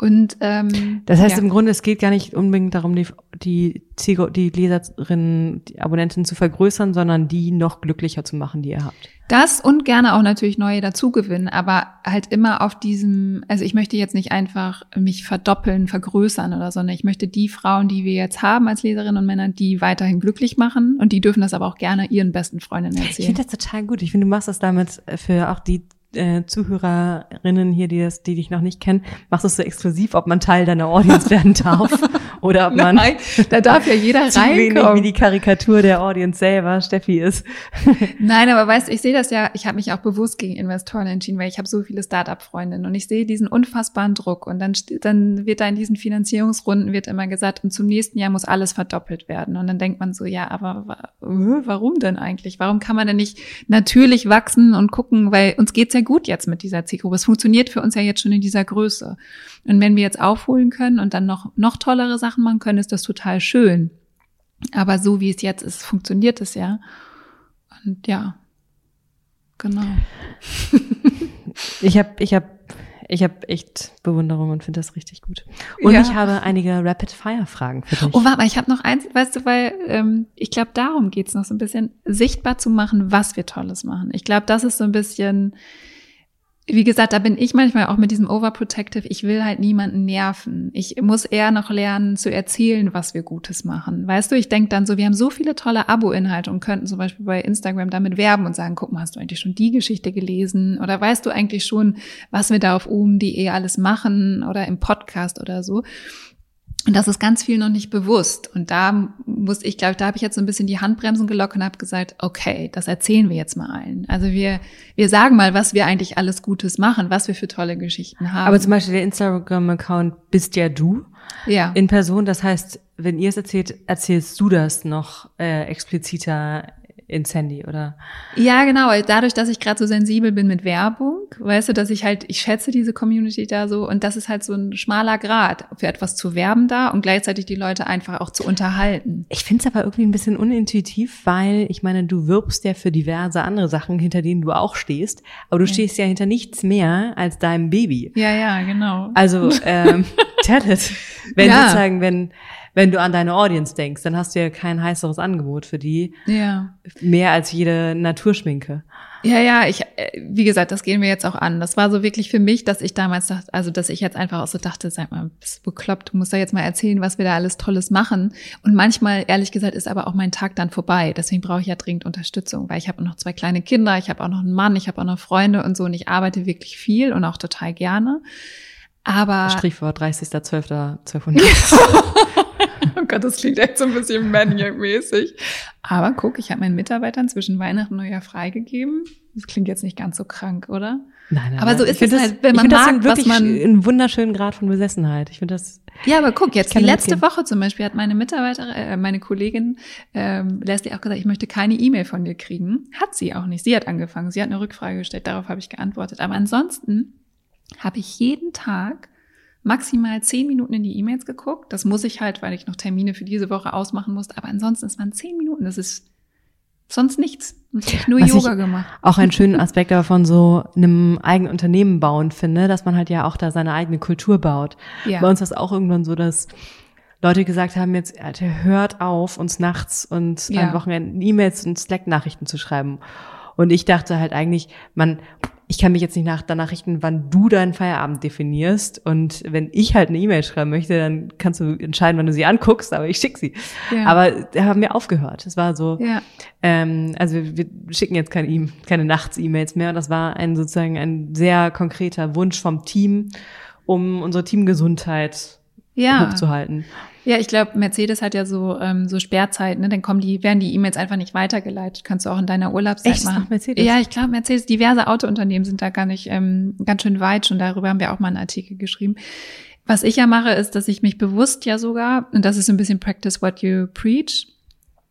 Und ähm,
Das heißt
ja.
im Grunde, es geht gar nicht unbedingt darum, die, die, Zielgru- die Leserinnen, die Abonnenten zu vergrößern, sondern die noch glücklicher zu machen, die ihr habt.
Das und gerne auch natürlich neue dazugewinnen, aber halt immer auf diesem, also ich möchte jetzt nicht einfach mich verdoppeln, vergrößern oder so, sondern ich möchte die Frauen, die wir jetzt haben als Leserinnen und Männer, die weiterhin glücklich machen und die dürfen das aber auch gerne ihren besten Freundinnen
Ich
erzählen.
finde das total gut. Ich finde, du machst das damit für auch die äh, Zuhörerinnen hier, die, das, die dich noch nicht kennen, machst du es so exklusiv, ob man Teil deiner Audience werden darf oder ob man
Nein, da darf ja jeder
zu wenig wie
reinkommen.
die Karikatur der Audience selber Steffi ist.
Nein, aber weißt du, ich sehe das ja, ich habe mich auch bewusst gegen Investoren entschieden, weil ich habe so viele Start-up-Freundinnen und ich sehe diesen unfassbaren Druck und dann, dann wird da in diesen Finanzierungsrunden wird immer gesagt, und zum nächsten Jahr muss alles verdoppelt werden und dann denkt man so, ja, aber wa- warum denn eigentlich? Warum kann man denn nicht natürlich wachsen und gucken, weil uns geht's ja gut jetzt mit dieser Zielgruppe. Es funktioniert für uns ja jetzt schon in dieser Größe. Und wenn wir jetzt aufholen können und dann noch, noch tollere Sachen machen können, ist das total schön. Aber so wie es jetzt ist, funktioniert es ja. Und ja, genau.
Ich habe ich hab Ich habe echt Bewunderung und finde das richtig gut. Und
Ja.
ich habe einige Rapid-Fire-Fragen für dich.
Oh, warte mal, ich habe noch eins, weißt du, weil ähm, ich glaube, darum geht's noch so ein bisschen, sichtbar zu machen, was wir Tolles machen. Ich glaube, das ist so ein bisschen, wie gesagt, da bin ich manchmal auch mit diesem Overprotective, ich will halt niemanden nerven. Ich muss eher noch lernen zu erzählen, was wir Gutes machen. Weißt du, ich denke dann so, wir haben so viele tolle Abo-Inhalte und könnten zum Beispiel bei Instagram damit werben und sagen, guck mal, hast du eigentlich schon die Geschichte gelesen? Oder weißt du eigentlich schon, was wir da auf oben.de alles machen oder im Podcast oder so? Und das ist ganz viel noch nicht bewusst. Und da muss ich, glaube ich, da habe ich jetzt so ein bisschen die Handbremsen gelockt und habe gesagt, okay, das erzählen wir jetzt mal allen. Also wir, wir sagen mal, was wir eigentlich alles Gutes machen, was wir für tolle Geschichten haben.
Aber zum Beispiel der Instagram-Account bist ja du
ja.
in Person. Das heißt, wenn ihr es erzählt, erzählst du das noch äh, expliziter ins Handy, oder?
Ja, genau. Dadurch, dass ich gerade so sensibel bin mit Werbung, weißt du, dass ich halt, ich schätze diese Community da so und das ist halt so ein schmaler Grad, für etwas zu werben da und gleichzeitig die Leute einfach auch zu unterhalten.
Ich finde es aber irgendwie ein bisschen unintuitiv, weil ich meine, du wirbst ja für diverse andere Sachen, hinter denen du auch stehst, aber du
Ja.
stehst ja hinter nichts mehr als deinem Baby.
Ja, ja, genau.
Also, ähm, Tenet, wenn
Ja.
sozusagen, wenn, wenn du an deine Audience denkst, dann hast du ja kein heißeres Angebot für die,
Ja.
mehr als jede Naturschminke.
Ja, ja, ich, äh, wie gesagt, das gehen wir jetzt auch an. Das war so wirklich für mich, dass ich damals dachte, also dass ich jetzt einfach auch so dachte, sag mal, bist du bekloppt, du musst da jetzt mal erzählen, was wir da alles Tolles machen. Und manchmal, ehrlich gesagt, ist aber auch mein Tag dann vorbei. Deswegen brauche ich ja dringend Unterstützung, weil ich habe noch zwei kleine Kinder, ich habe auch noch einen Mann, ich habe auch noch Freunde und so und ich arbeite wirklich viel und auch total gerne. Aber
Strichwort 30.12.1200.
Gott, das klingt echt so ein bisschen Maniac-mäßig. Aber guck, ich habe meinen Mitarbeitern zwischen Weihnachten und Neujahr freigegeben. Das klingt jetzt nicht ganz so krank, oder?
Nein, nein,
Aber so
nein.
ist es
das,
halt, wenn man
find das
mag,
einen
was
wirklich
man-
einen wunderschönen Grad von Besessenheit. Ich finde das,
Ja, aber guck, jetzt die letzte
empfehlen.
Woche zum Beispiel hat meine Mitarbeiterin, äh, meine Kollegin ähm, Leslie auch gesagt, ich möchte keine E-Mail von dir kriegen. Hat sie auch nicht. Sie hat angefangen. Sie hat eine Rückfrage gestellt, darauf habe ich geantwortet. Aber ansonsten habe ich jeden Tag maximal zehn Minuten in die E-Mails geguckt. Das muss ich halt, weil ich noch Termine für diese Woche ausmachen musste. Aber ansonsten, es waren zehn Minuten. Das ist sonst nichts. Ich habe nur
Was
Yoga gemacht.
auch einen schönen Aspekt aber von so einem eigenen Unternehmen bauen finde, dass man halt ja auch da seine eigene Kultur baut.
Ja.
Bei uns war es auch irgendwann so, dass Leute gesagt haben, jetzt Alter, hört auf, uns nachts und
Ja.
an Wochenenden E-Mails und Slack-Nachrichten zu schreiben. Und ich dachte halt eigentlich, man, ich kann mich jetzt nicht nach, danach richten, wann du deinen Feierabend definierst. Und wenn ich halt eine E-Mail schreiben möchte, dann kannst du entscheiden, wann du sie anguckst, aber ich schicke sie.
Ja.
Aber da haben wir aufgehört. Es war so,
Ja.
ähm, also wir schicken jetzt keine, E- keine Nachts-E-Mails mehr. Und das war ein sozusagen ein sehr konkreter Wunsch vom Team, um unsere Teamgesundheit
Ja.
hochzuhalten.
Ja, ich glaube, Mercedes hat ja so, ähm, so Sperrzeiten, ne? Dann kommen die, werden die E-Mails einfach nicht weitergeleitet. Kannst du auch in deiner Urlaubszeit
Echt?
Machen.
Mercedes?
Ja, ich glaube, Mercedes, diverse Autounternehmen sind da gar nicht ähm, ganz schön weit schon. Darüber haben wir auch mal einen Artikel geschrieben. Was ich ja mache, ist, dass ich mich bewusst ja sogar, und das ist ein bisschen Practice what you preach,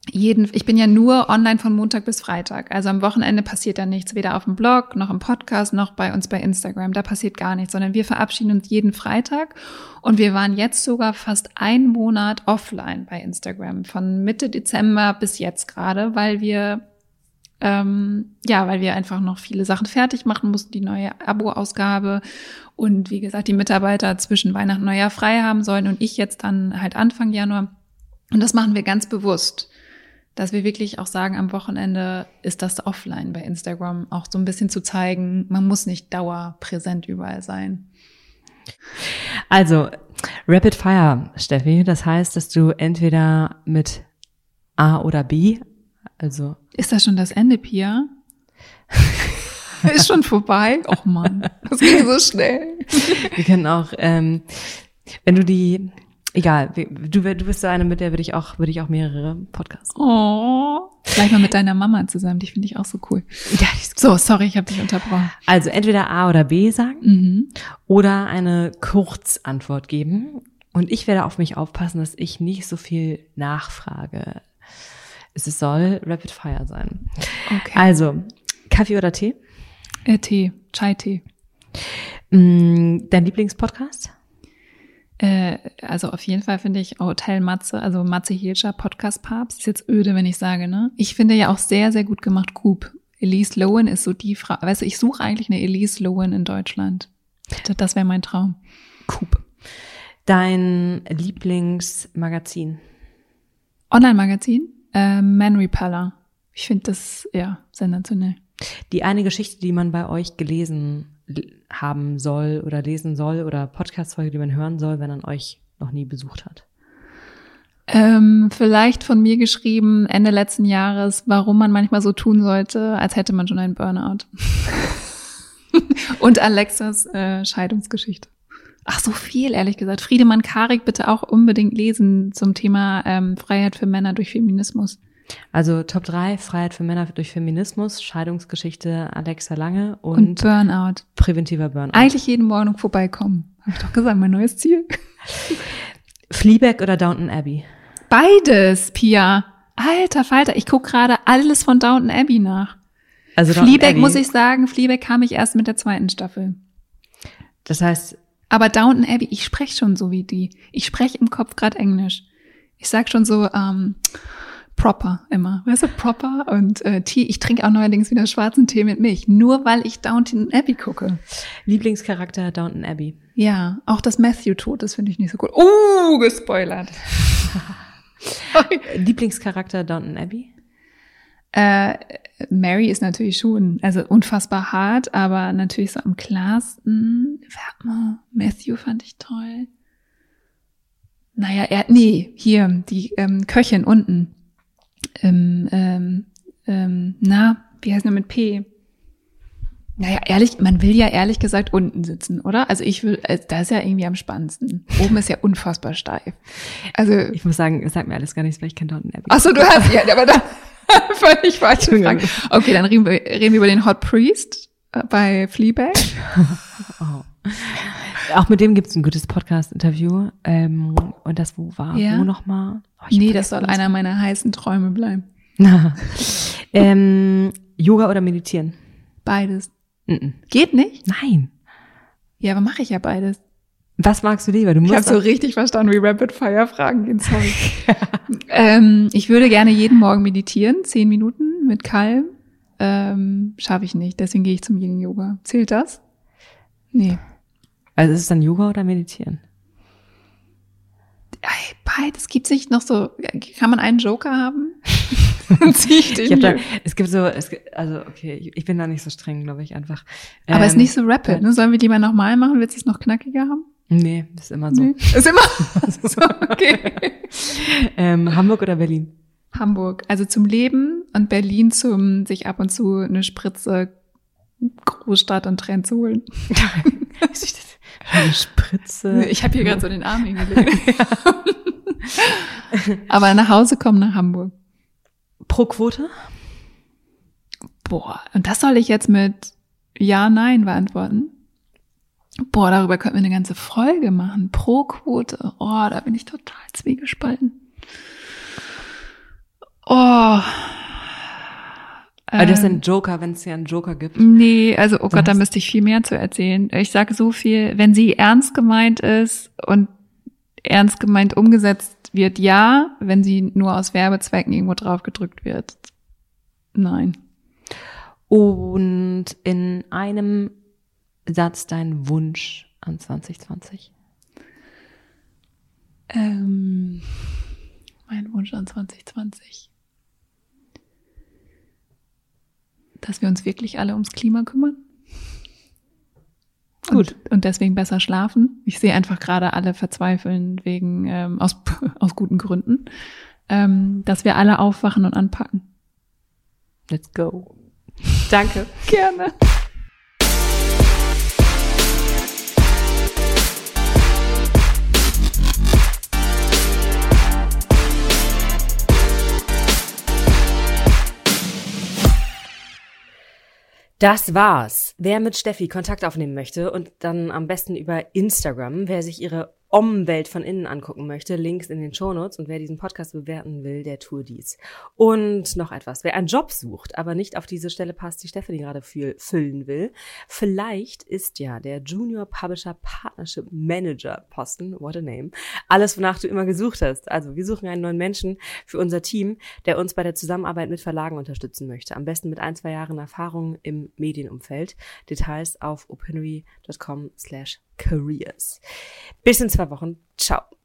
jeden, ich bin ja nur online von Montag bis Freitag. Also am Wochenende passiert da nichts, weder auf dem Blog, noch im Podcast, noch bei uns bei Instagram. Da passiert gar nichts, sondern wir verabschieden uns jeden Freitag. Und wir waren jetzt sogar fast einen Monat offline bei Instagram, von Mitte Dezember bis jetzt gerade, weil wir ähm, ja, weil wir einfach noch viele Sachen fertig machen mussten, die neue Abo-Ausgabe und wie gesagt, die Mitarbeiter zwischen Weihnachten und Neujahr frei haben sollen und ich jetzt dann halt Anfang Januar. Und das machen wir ganz bewusst, dass wir wirklich auch sagen, am Wochenende ist das offline bei Instagram auch so ein bisschen zu zeigen, man muss nicht dauerpräsent überall sein.
Also, Rapid Fire, Steffi, das heißt, dass du entweder mit A oder B, also
Ist das schon das Ende, Pia? ist schon vorbei? Och Mann, das ging so schnell.
wir können auch, ähm, wenn du die, egal, du, du bist so eine, mit der würde ich auch, würde ich auch mehrere Podcasts.
Oh. Gleich mal mit deiner Mama zusammen, die finde ich auch so cool.
Ja,
So, sorry, ich habe dich unterbrochen.
Also entweder A oder B sagen
Mhm.
oder eine Kurzantwort geben. Und ich werde auf mich aufpassen, dass ich nicht so viel nachfrage. Es soll Rapid Fire sein.
Okay.
Also, Kaffee oder Tee?
Äh, Tee, Chai-Tee.
Mm, Dein Lieblingspodcast?
Äh, also auf jeden Fall finde ich Hotel Matze, also Matze Hilscher, Podcast Papst. Ist jetzt öde, wenn ich sage, ne? Ich finde ja auch sehr, sehr gut gemacht Coop. Elise Lowen ist so die Frau. Weißt du, ich suche eigentlich eine Elise Lowen in Deutschland. Das wäre mein Traum.
Coop. Dein Lieblingsmagazin?
Online-Magazin? Äh, Man Repeller. Ich finde das, ja, sensationell.
Die eine Geschichte, die man bei euch gelesen haben soll oder lesen soll oder Podcast-Folge, die man hören soll, wenn man euch noch nie besucht hat?
Ähm, vielleicht von mir geschrieben Ende letzten Jahres, warum man manchmal so tun sollte, als hätte man schon einen Burnout. Und Alexas äh, Scheidungsgeschichte. Ach, so viel, ehrlich gesagt. Friedemann Karik bitte auch unbedingt lesen zum Thema ähm, Freiheit für Männer durch Feminismus.
Also Top 3, Freiheit für Männer durch Feminismus, Scheidungsgeschichte Alexa Lange und,
Und Burnout.
präventiver Burnout.
Eigentlich jeden Morgen vorbeikommen. Habe ich doch gesagt, mein neues Ziel.
Fleabag oder Downton Abbey?
Beides, Pia. Alter Falter, ich guck gerade alles von Downton Abbey nach.
Also Downton
Fleabag muss ich sagen, Fleabag kam ich erst mit der zweiten Staffel.
Das heißt,
Aber Downton Abbey, ich spreche schon so wie die. Ich spreche im Kopf gerade Englisch. Ich sag schon so ähm, proper immer. Weißt du, proper und äh, Tee. Ich trinke auch neuerdings wieder schwarzen Tee mit Milch, nur weil ich Downton Abbey gucke.
Lieblingscharakter Downton Abbey.
Ja, auch das Matthew tot, das finde ich nicht so cool. Uh, gespoilert.
Lieblingscharakter Downton Abbey?
Äh, Mary ist natürlich schon, also unfassbar hart, aber natürlich so am klarsten. Warte mal, Matthew fand ich toll. Naja, er, nee, hier, die ähm, Köchin unten. Ähm, ähm, ähm, na, wie heißt nur mit P? Naja, ehrlich, man will ja ehrlich gesagt unten sitzen, oder? Also ich will, äh, da ist ja irgendwie am spannendsten. Oben ist ja unfassbar steif. Also,
Ich muss sagen, es sagt mir alles gar nichts, weil ich kenne Downton Abbey.
Ach so, du hast ja, aber da völlig falsche Frage. Okay, dann reden wir, reden wir über den Hot Priest äh, bei Fleabag.
Oh. Auch mit dem gibt's ein gutes Podcast-Interview. Ähm, und das wo war
Ja.
wo nochmal? Oh,
Nee, das soll einer meiner heißen Träume bleiben.
ähm, Yoga oder Meditieren?
Beides.
Mhm.
Geht nicht?
Nein.
Ja, aber mache ich ja beides.
Was magst du lieber? Du
Ich habe
musst
so richtig verstanden, wie Rapid Fire Fragen gehen. Sorry. ähm, ich würde gerne jeden Morgen meditieren, zehn Minuten mit Kalm. Ähm, Schaffe ich nicht, deswegen gehe ich zum Yin Yoga. Zählt das? Nee.
Also ist es dann Yoga oder Meditieren?
Beides gibt's nicht noch so. Kann man einen Joker haben? Zieh ich den.
Da, es gibt so, es gibt, also okay, ich, bin da nicht so streng, glaube ich einfach.
Aber es ist
Ähm,
nicht so rapid. Ne? Sollen wir die mal nochmal machen? Willst du es noch knackiger haben?
Nee, das ist immer so.
Nee. Ist immer so, okay.
Ähm, Hamburg oder Berlin?
Hamburg, also zum Leben und Berlin zum sich ab und zu eine Spritze Großstadt und Trend zu holen.
Eine Spritze.
Ich habe hier gerade so den Arm hingelegt. Aber nach Hause kommen nach Hamburg.
Pro Quote?
Boah, und das soll ich jetzt mit Ja, Nein beantworten? Boah, darüber könnten wir eine ganze Folge machen. Pro Quote. Oh, da bin ich total zwiegespalten. Oh.
Also das ist
Ähm,
ein Joker, wenn es ja einen Joker gibt.
Nee, also oh Gott, da müsste ich viel mehr zu erzählen. Ich sage so viel, wenn sie ernst gemeint ist und ernst gemeint umgesetzt wird, ja. Wenn sie nur aus Werbezwecken irgendwo drauf gedrückt wird, nein.
Und in einem Satz dein Wunsch an 2020.
Ähm, mein Wunsch an 2020. Dass wir uns wirklich alle ums Klima kümmern.
Gut.
Und, und deswegen besser schlafen. Ich sehe einfach gerade alle verzweifeln wegen, ähm, aus, aus guten Gründen. Ähm, dass wir alle aufwachen und anpacken.
Let's go. Danke.
Gerne.
Das war's. Wer mit Steffi Kontakt aufnehmen möchte und dann am besten über Instagram, wer sich ihre Om-Welt von innen angucken möchte, Links in den Shownotes. Und wer diesen Podcast bewerten will, der tue dies. Und noch etwas. Wer einen Job sucht, aber nicht auf diese Stelle passt, die Stephanie gerade füllen will, vielleicht ist ja der Junior Publisher Partnership Manager Posten, what a name, alles, wonach du immer gesucht hast. Also wir suchen einen neuen Menschen für unser Team, der uns bei der Zusammenarbeit mit Verlagen unterstützen möchte. Am besten mit ein, zwei Jahren Erfahrung im Medienumfeld. Details auf opinory.com slash careers. Bis in zwei Wochen. Ciao.